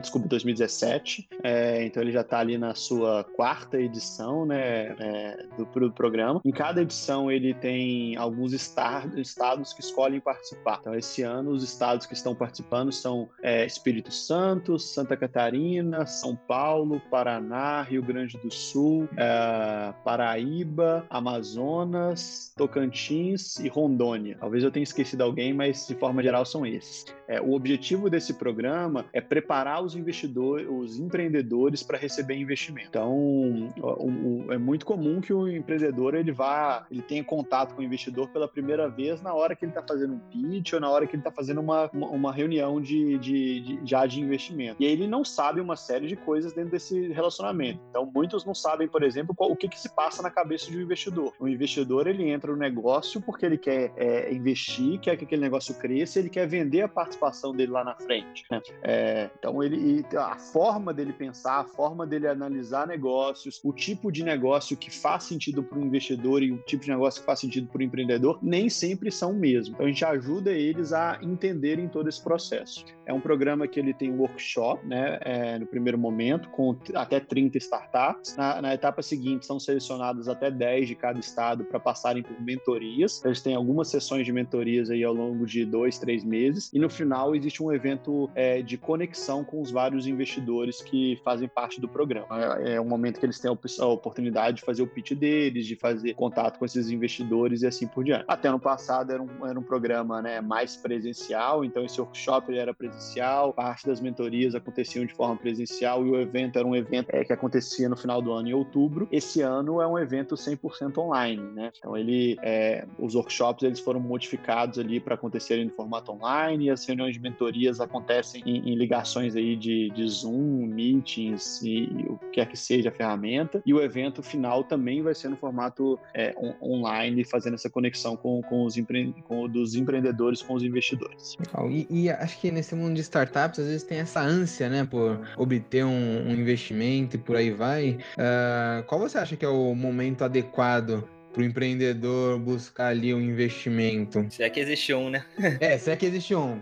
desculpa, 2017. É, então, ele já está ali na sua quarta edição, né, é, do, do, programa. Em cada edição, ele tem alguns estados que escolhem participar. Então, esse ano, os estados que estão participando são é, Espírito Santo, Santa Catarina, São Paulo, Paraná, Rio Grande do Sul, é, Paraíba, Amazonas, Tocantins e Rondônia. Talvez eu tenha esquecido alguém, mas de forma geral são esses. É, o objetivo desse programa é preparar os investidores, os empreendedores para receber investimento. Então, o, o, é muito comum que o empreendedor ele vá, ele tenha contato com o investidor pela primeira vez na hora que ele está fazendo um pitch ou na hora que ele está fazendo uma, uma, reunião de, de, de, já de investimento. E aí ele não sabe uma série de coisas dentro desse relacionamento. Então, muitos não sabem, por exemplo, qual, o que, que se passa na cabeça de um investidor. O investidor ele entra no negócio porque ele quer é, investir, quer que aquele negócio cresça, ele quer vender a participação dele lá na frente. Né? É, então, ele, a forma dele pensar, a forma dele analisar negócios, o tipo de negócio que faz sentido para o investidor e o tipo de negócio que faz sentido para o empreendedor, nem sempre são o mesmo. Então, a gente ajuda eles a entenderem todo esse processo. É um programa que ele tem workshop, né, é, no primeiro momento, com até 30 startups. Na, na, etapa seguinte, são selecionadas até 10 de cada estado para passarem por mentorias. Eles têm algumas sessões de mentorias aí ao longo de dois, três meses. E no final, existe um evento é, de conexão com os vários investidores que fazem parte do programa. É, é um momento que eles têm a oportunidade de fazer o pitch deles, de fazer contato com esses investidores e assim por diante. Até no passado era um, era um programa né, mais presencial, então esse workshop era presencial, parte das mentorias aconteciam de forma presencial e o evento era um evento é, que acontecia no final do ano, em outubro. Esse ano é um evento 100% online, né? Então ele, é, os workshops eles foram modificados ali para acontecerem no formato online e as reuniões de mentorias acontecem em, em ligações aí de, de, Zoom, meetings e, e, o que quer que seja a ferramenta. E o evento final também vai ser no formato é, on, online, fazendo essa conexão com, com os empre, com, dos empreendedores com os investidores. E, e, acho que nesse mundo de startups, às vezes tem essa ânsia, né, por obter um, um investimento e por aí vai. Uh, qual você acha que é o momento adequado para o empreendedor buscar ali um investimento? Se é que existe um, né? é, se é que existe um.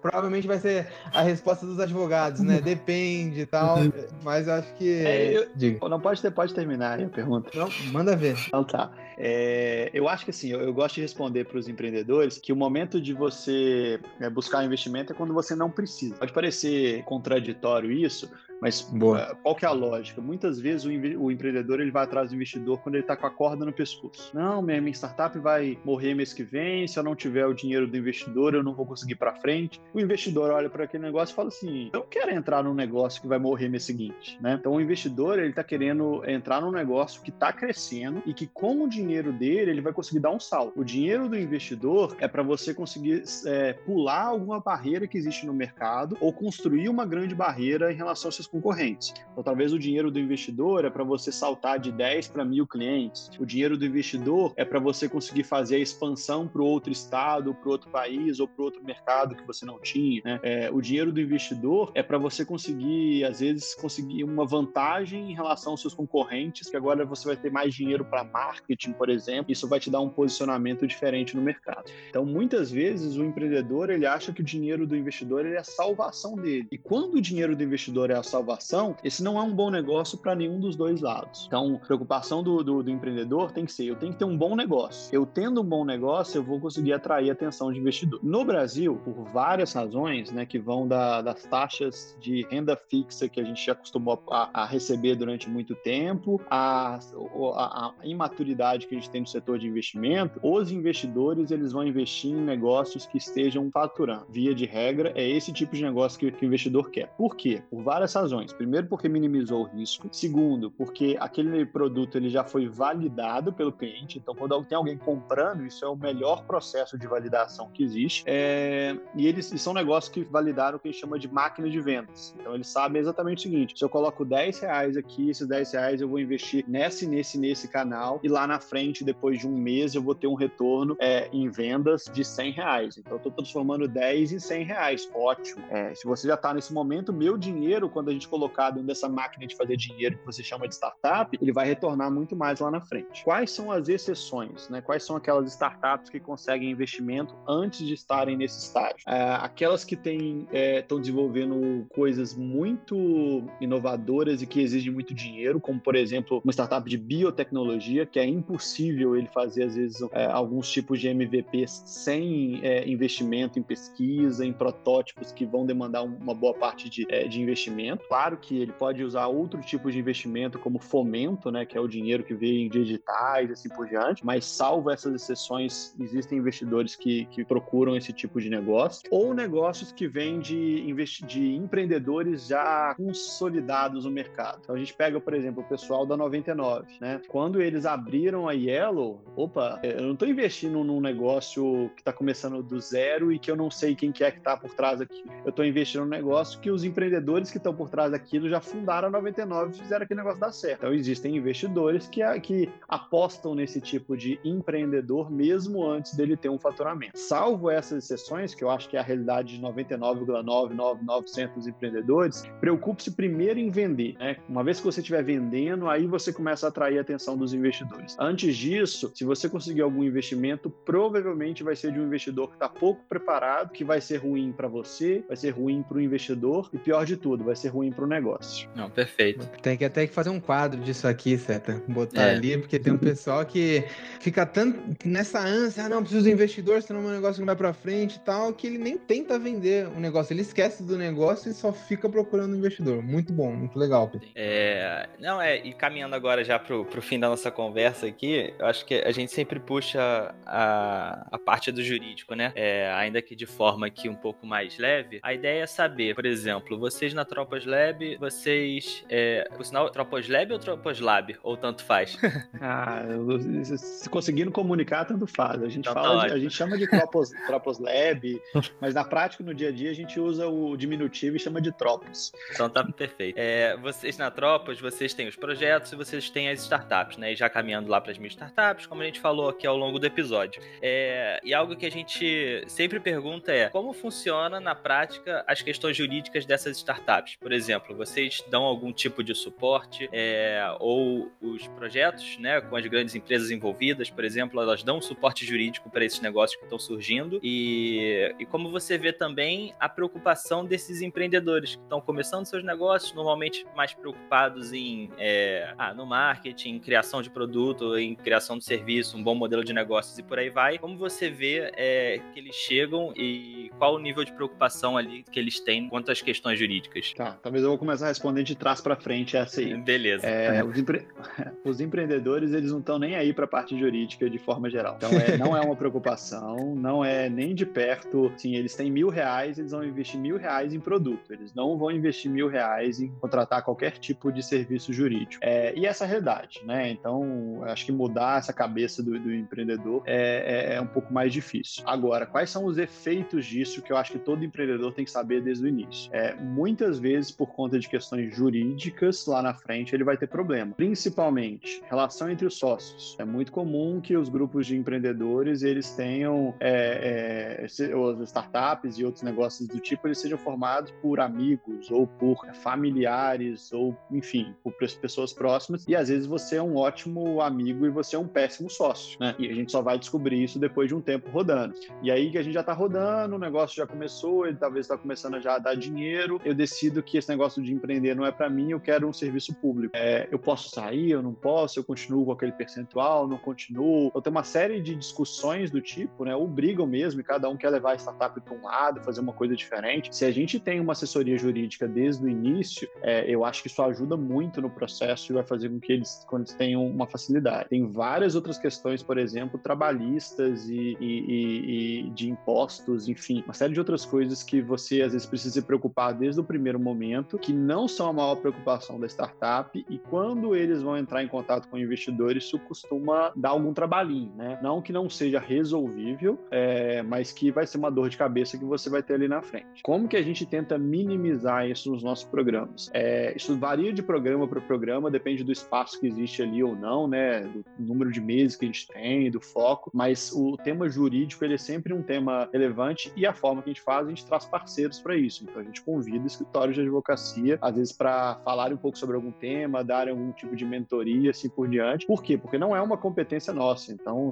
Provavelmente vai ser a resposta dos advogados, né? Depende e tal, mas acho que... É, eu... Diga. Não, pode, ter, pode terminar aí a pergunta. Não, manda ver. Então tá. É, eu acho que assim, eu, eu gosto de responder para os empreendedores que o momento de você é, buscar investimento é quando você não precisa. Pode parecer contraditório isso, mas Boa. Eh, qual que é a lógica? Muitas vezes o, o, empreendedor ele vai atrás do investidor quando ele está com a corda no pescoço. Não, minha, minha startup vai morrer mês que vem, se eu não tiver o dinheiro do investidor, eu não vou conseguir para frente. O investidor olha para aquele negócio e fala assim: eu quero entrar num negócio que vai morrer mês seguinte. Né? Então o investidor ele está querendo entrar num negócio que está crescendo e que com o dinheiro dele ele vai conseguir dar um salto. O dinheiro do investidor é para você conseguir é, pular alguma barreira que existe no mercado ou construir uma grande barreira em relação aos seus concorrentes. Então, talvez o dinheiro do investidor é para você saltar de 10 para mil clientes. O dinheiro do investidor é para você conseguir fazer a expansão para outro estado, para outro país ou para outro mercado que você não tinha. Né? É, o dinheiro do investidor é para você conseguir, às vezes, conseguir uma vantagem em relação aos seus concorrentes, que agora você vai ter mais dinheiro para marketing, por exemplo. Isso vai te dar um posicionamento diferente no mercado. Então, muitas vezes, o empreendedor ele acha que o dinheiro do investidor é a salvação dele. E quando o dinheiro do investidor é a salvação salvação, esse não é um bom negócio para nenhum dos dois lados. Então, preocupação do, do, do, empreendedor tem que ser: eu tenho que ter um bom negócio. Eu tendo um bom negócio, eu vou conseguir atrair a atenção de investidor. No Brasil, por várias razões, né, que vão da, das taxas de renda fixa que a gente já acostumou a, a receber durante muito tempo, a, a, a, imaturidade que a gente tem no setor de investimento, os investidores eles vão investir em negócios que estejam faturando. Via de regra, é esse tipo de negócio que, que o investidor quer. Por quê? Por várias razões razões. Primeiro, porque minimizou o risco. Segundo, porque aquele produto ele já foi validado pelo cliente. Então, quando tem alguém comprando, isso é o melhor processo de validação que existe. É... E eles e são negócios que validaram o que a gente chama de máquina de vendas. Então, eles sabem exatamente o seguinte: se eu coloco 10 reais aqui, esses 10 reais eu vou investir nesse, nesse, nesse canal, e lá na frente, depois de um mês, eu vou ter um retorno é, em vendas de 100 reais. Então, eu estou transformando 10 em 100 reais. Ótimo. É, se você já está nesse momento, meu dinheiro, quando a gente colocar dentro dessa máquina de fazer dinheiro que você chama de startup, ele vai retornar muito mais lá na frente. Quais são as exceções? Né? Quais são aquelas startups que conseguem investimento antes de estarem nesse estágio? É, aquelas que estão é, desenvolvendo coisas muito inovadoras e que exigem muito dinheiro, como por exemplo uma startup de biotecnologia, que é impossível ele fazer às vezes é, alguns tipos de MVPs sem é, investimento em pesquisa, em protótipos que vão demandar uma boa parte de, é, de investimento. Claro que ele pode usar outro tipo de investimento, como fomento, né, que é o dinheiro que vem de editais e assim por diante, mas salvo essas exceções, existem investidores que, que procuram esse tipo de negócio, ou negócios que vêm de, de empreendedores já consolidados no mercado. Então a gente pega, por exemplo, o pessoal da 99, né? Quando eles abriram a Yellow, opa, eu não estou investindo num negócio que está começando do zero e que eu não sei quem que é que está por trás aqui. Eu estou investindo num negócio que os empreendedores que estão por trás daquilo já fundaram a 99 e fizeram aquele negócio dar certo. Então existem investidores que, que apostam nesse tipo de empreendedor mesmo antes dele ter um faturamento. Salvo essas exceções, que eu acho que é a realidade de 99,999% dos empreendedores, preocupe-se primeiro em vender. Né? Uma vez que você estiver vendendo, aí você começa a atrair a atenção dos investidores. Antes disso, se você conseguir algum investimento, provavelmente vai ser de um investidor que está pouco preparado, que vai ser ruim para você, vai ser ruim para o investidor e pior de tudo, vai ser ruim ruim para o negócio. Não, perfeito. Tem que até fazer um quadro disso aqui, Seta. Botar é. ali, porque tem um pessoal que fica tanto nessa ânsia, ah, não, preciso do investidor, senão meu negócio não vai para frente e tal, que ele nem tenta vender o negócio. Ele esquece do negócio e só fica procurando investidor. Muito bom, muito legal, Pedro. É, não, é, e caminhando agora já pro, pro fim da nossa conversa aqui, eu acho que a gente sempre puxa a, a parte do jurídico, né? É, ainda que de forma aqui um pouco mais leve, a ideia é saber, por exemplo, vocês na Tropas Lab, vocês. É, o sinal Troposlab ou Troposlab? Ou tanto faz? ah, se conseguindo comunicar, tanto faz. A gente, então, fala tá de, a gente chama de Tropos, Troposlab, mas na prática, no dia a dia, a gente usa o diminutivo e chama de Tropos. Então tá perfeito. É, vocês na Tropos, vocês têm os projetos e vocês têm as startups, né? E já caminhando lá para as mil startups, como a gente falou aqui ao longo do episódio. É, e algo que a gente sempre pergunta é como funciona na prática as questões jurídicas dessas startups. Por exemplo, exemplo, vocês dão algum tipo de suporte é, ou os projetos, né, com as grandes empresas envolvidas, por exemplo, elas dão suporte jurídico para esses negócios que estão surgindo e, e como você vê também a preocupação desses empreendedores que estão começando seus negócios, normalmente mais preocupados em é, ah, no marketing, em criação de produto, em criação de serviço, um bom modelo de negócios e por aí vai. Como você vê é, que eles chegam e qual o nível de preocupação ali que eles têm quanto às questões jurídicas? Tá, talvez eu vou começar a responder de trás para frente essa aí. Beleza. É, os, empre... os, empreendedores, eles não estão nem aí para a parte jurídica de forma geral. Então, é, não é uma preocupação, não é nem de perto. Sim, eles têm mil reais, eles vão investir mil reais em produto. Eles não vão investir mil reais em contratar qualquer tipo de serviço jurídico. É, e essa é a realidade, né? Então, acho que mudar essa cabeça do, do empreendedor é, é, é um pouco mais difícil. Agora, quais são os efeitos disso que eu acho que todo empreendedor tem que saber desde o início? É, muitas vezes, por conta de questões jurídicas, lá na frente ele vai ter problema. Principalmente, relação entre os sócios. É muito comum que os grupos de empreendedores eles tenham é, é, as startups e outros negócios do tipo eles sejam formados por amigos ou por familiares ou enfim por pessoas próximas e às vezes você é um ótimo amigo e você é um péssimo sócio, né? E a gente só vai descobrir isso depois de um tempo rodando. E aí que a gente já está rodando, o negócio já começou, ele talvez está começando a já dar dinheiro, eu decido que esse negócio de empreender não é para mim, eu quero um serviço público. É, eu posso sair, eu não posso, eu continuo com aquele percentual, não continuo. Então tem uma série de discussões do tipo, né? Ou brigam mesmo e cada um quer levar a startup para um lado, fazer uma coisa diferente. Se a gente tem uma assessoria jurídica desde o início, é, eu acho que isso ajuda muito no processo e vai fazer com que eles, quando eles tenham uma facilidade. Tem várias outras questões, por exemplo, trabalhistas e, e, e, de impostos, enfim, uma série de outras coisas que você às vezes precisa se preocupar desde o primeiro momento, que não são a maior preocupação da startup, e quando eles vão entrar em contato com investidores, isso costuma dar algum trabalhinho, né? Não que não seja resolvível, é, mas que vai ser uma dor de cabeça que você vai ter ali na frente. Como que a gente tenta minimizar isso nos nossos programas? É, isso varia de programa para programa, depende do espaço que existe ali ou não, né? Do número de meses que a gente tem, do foco, mas o tema jurídico ele é sempre um tema relevante e a forma que a gente faz, a gente traz parceiros para isso. Então a gente convida escritórios de advocacia, às vezes para falar um pouco sobre algum tema, dar algum tipo de mentoria, assim por diante. Por quê? Porque não é uma competência nossa. Então,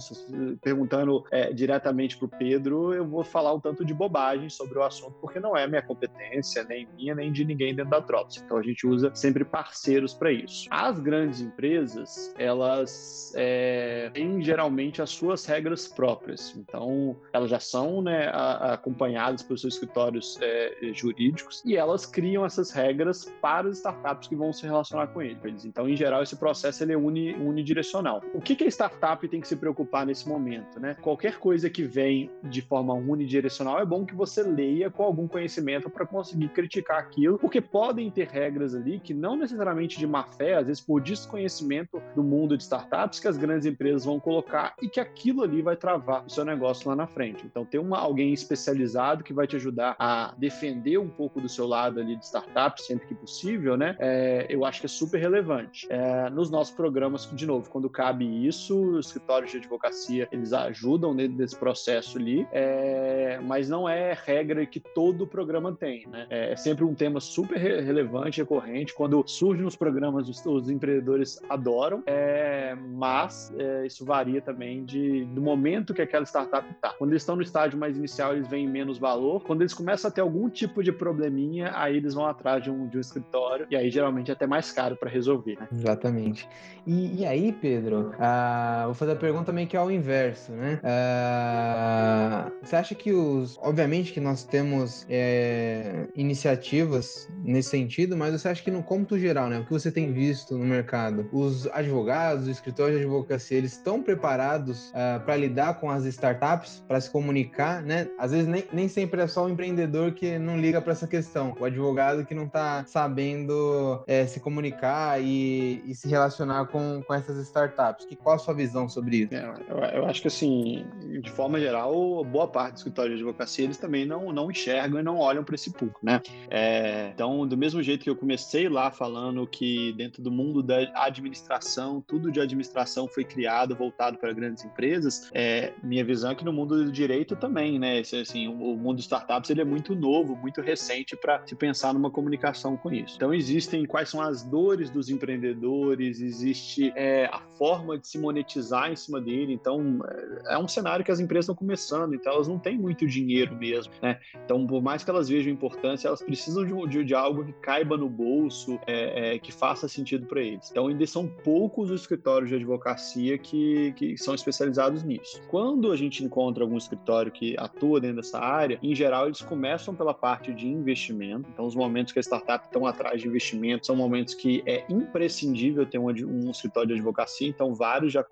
perguntando é, diretamente para o Pedro, eu vou falar um tanto de bobagem sobre o assunto, porque não é minha competência, nem minha, nem de ninguém dentro da Trops. Então a gente usa sempre parceiros para isso. As grandes empresas, elas é, têm geralmente as suas regras próprias. Então, elas já são né, acompanhadas pelos seus escritórios é, jurídicos e elas criam essas regras para as startups que vão se relacionar com eles. Então, em geral, esse processo ele é uni, unidirecional. O que, que a startup tem que se preocupar nesse momento? Né? Qualquer coisa que vem de forma unidirecional é bom que você leia com algum conhecimento para conseguir criticar aquilo, porque podem ter regras ali que não necessariamente de má fé, às vezes por desconhecimento do mundo de startups, que as grandes empresas vão colocar e que aquilo ali vai travar o seu negócio lá na frente. Então, ter uma, alguém especializado que vai te ajudar a defender um pouco do seu lado ali de startup, sempre que possível, né? É, eu acho que é super relevante. É, nos nossos programas, de novo, quando cabe isso, os escritórios de advocacia, eles ajudam dentro desse processo ali, é, mas não é regra que todo programa tem, né? É, é sempre um tema super relevante, recorrente. Quando surge nos programas, os, os empreendedores adoram, é, mas é, isso varia também de, do momento que aquela startup está. Quando eles estão no estágio mais inicial, eles veem menos valor. Quando eles começam a ter algum tipo de probleminha, aí eles vão atrás de um, de um escritório e aí geralmente é até mais caro para resolver, né? Exatamente. E, e aí, Pedro, uh, vou fazer a pergunta meio que ao inverso, né? Uh, você acha que os. Obviamente que nós temos é, iniciativas nesse sentido, mas você acha que no cômputo geral, né? O que você tem visto no mercado, os advogados, os escritórios de advocacia, eles estão preparados uh, ah, para lidar com as startups, para se comunicar, né? Às vezes nem, nem sempre é só o empreendedor que não liga para essa questão, o advogado que não está sabendo é, se comunicar e, e, se relacionar com, com essas startups. Que, qual a sua visão sobre isso? É, eu, eu, acho que, assim, de forma geral, boa parte do escritório de advocacia eles também não, não enxergam e não olham para esse público, né? É, então, do mesmo jeito que eu comecei lá falando que dentro do mundo da administração, tudo de administração foi criado voltado para grandes empresas, é, minha visão é que no mundo do direito também, né? Assim, o mundo de startups ele é muito novo, muito recente para se pensar numa comunicação com isso. Então, existem quais são as dores dos empreendedores, existe é, a forma de se monetizar em cima dele. Então, é, é um cenário que as empresas estão começando, então elas não têm muito dinheiro mesmo, né? Então, por mais que elas vejam importância, elas precisam de, de, de algo que caiba no bolso, é, é, que faça sentido para eles. Então, ainda são poucos os escritórios de advocacia que, que são especializados nisso. Quando a gente encontra algum escritório que atua dentro dessa área, em geral, eles começam pela parte de investimento. Então, os momentos que a startup estão atrás de investimento são momentos que é imprescindível ter um, um escritório de advocacia. Então, vários já,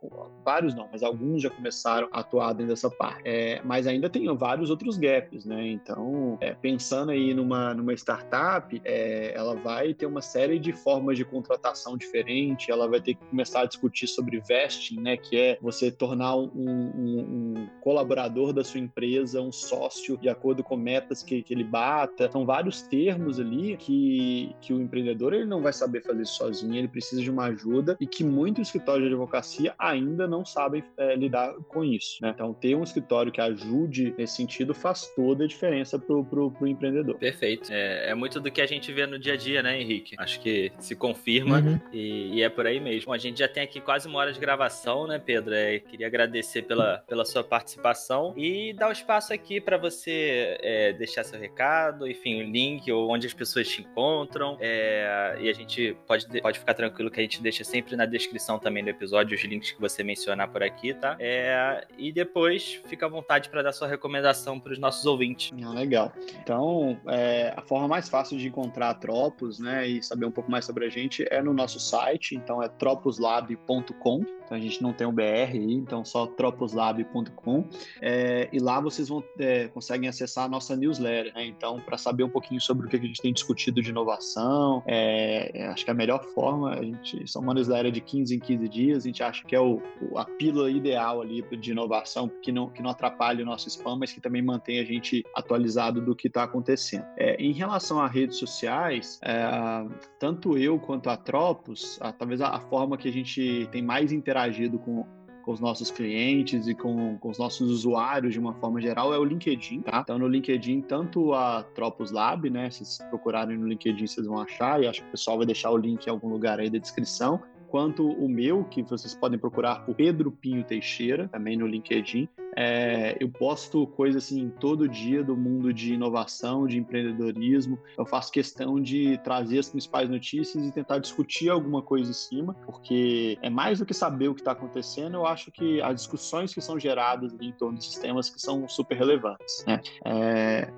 vários não, mas alguns já começaram a atuar dentro dessa parte. É, mas ainda tem vários outros gaps, né? Então, é, pensando aí numa, numa startup, é, ela vai ter uma série de formas de contratação diferente, ela vai ter que começar a discutir sobre vesting, né? Que é você tornar um, um, um colaborador da sua empresa um sócio de acordo com metas que, que ele bata. São vários termos ali que, que o empreendedor ele não vai saber fazer sozinho, ele precisa de uma ajuda e que muitos escritórios de advocacia ainda não sabem é, lidar com isso. Né? Então, ter um escritório que ajude nesse sentido faz toda a diferença para o empreendedor. Perfeito. É, é, muito do que a gente vê no dia a dia, né, Henrique? Acho que se confirma uhum. e, e, é por aí mesmo. Bom, a gente já tem aqui quase uma hora de gravação, né, Pedro? É, queria agradecer pela, pela sua participação e dar o espaço aqui para você é, deixar seu recado, enfim, o link ou onde as pessoas te encontram. É, e a gente pode, pode ficar tranquilo que a gente deixa sempre na descrição também do episódio os links que você mencionar por aqui, tá? É, e depois fica à vontade para dar sua recomendação para os nossos ouvintes. Ah, legal. Então, é, a forma mais fácil de encontrar a Tropos, né, e saber um pouco mais sobre a gente é no nosso site, então é troposlab.com. Então a gente não tem o BR aí, então só troposlab.com. É, e lá vocês vão é, conseguem acessar a nossa newsletter, né? Então, para saber um pouquinho sobre o que a gente tem discutido de inovação, é, acho que a melhor forma, a gente são uma newsletter de 15 em 15 dias, a gente acha que é o, a pílula ideal ali de inovação, que não, que não atrapalhe o nosso spam, mas que também mantém a gente atualizado do que está acontecendo. É, em relação a redes sociais, é, tanto eu quanto a Tropos, a, talvez a, a forma que a gente tem mais interagido com, com os nossos clientes e com, com, os nossos usuários de uma forma geral é o LinkedIn, tá? Então no LinkedIn, tanto a Tropos Lab, né? Se vocês procurarem no LinkedIn, vocês vão achar, e acho que o pessoal vai deixar o link em algum lugar aí da descrição, quanto o meu, que vocês podem procurar por Pedro Pinho Teixeira, também no LinkedIn. É, eu posto coisas assim todo dia do mundo de inovação, de empreendedorismo. Eu faço questão de trazer as principais notícias e tentar discutir alguma coisa em cima, porque é mais do que saber o que está acontecendo. Eu acho que as discussões que são geradas em torno desses temas que são super relevantes. Né? É,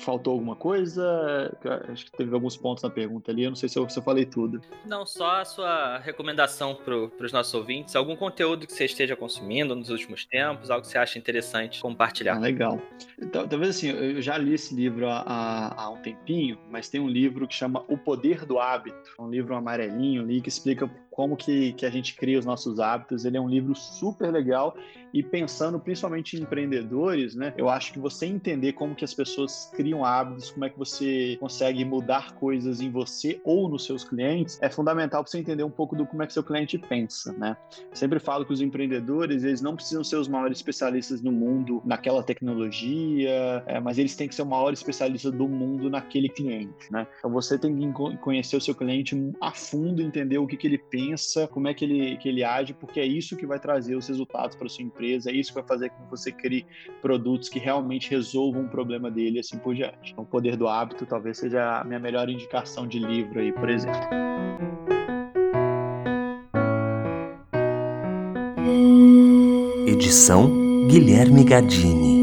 faltou alguma coisa? Acho que teve alguns pontos na pergunta ali. Eu não sei se eu, se eu falei tudo. Não, só a sua recomendação para os nossos ouvintes. Algum conteúdo que você esteja consumindo nos últimos tempos, algo que você acha interessante compartilhar. Ah, legal. Então, talvez assim, eu já li esse livro há, há, um tempinho, mas tem um livro que chama O Poder do Hábito. É um livro amarelinho ali que explica como que, que a gente cria os nossos hábitos. Ele é um livro super legal e pensando principalmente em empreendedores, né? Eu acho que você entender como que as pessoas criam hábitos, como é que você consegue mudar coisas em você ou nos seus clientes, é fundamental para você entender um pouco do como é que seu cliente pensa, né? sempre falo que os empreendedores, eles não precisam ser os maiores especialistas no mundo naquela tecnologia, é, mas eles têm que ser o maior especialista do mundo naquele cliente, né? Então você tem que conhecer o seu cliente a fundo, entender o que, que ele pensa, como é que ele, que ele age, porque é isso que vai trazer os resultados para sua empresa é isso que vai fazer com que você crie produtos que realmente resolvam um problema dele e assim por diante. Então, o poder do hábito talvez seja a minha melhor indicação de livro aí, por exemplo. Edição Guilherme Gadini.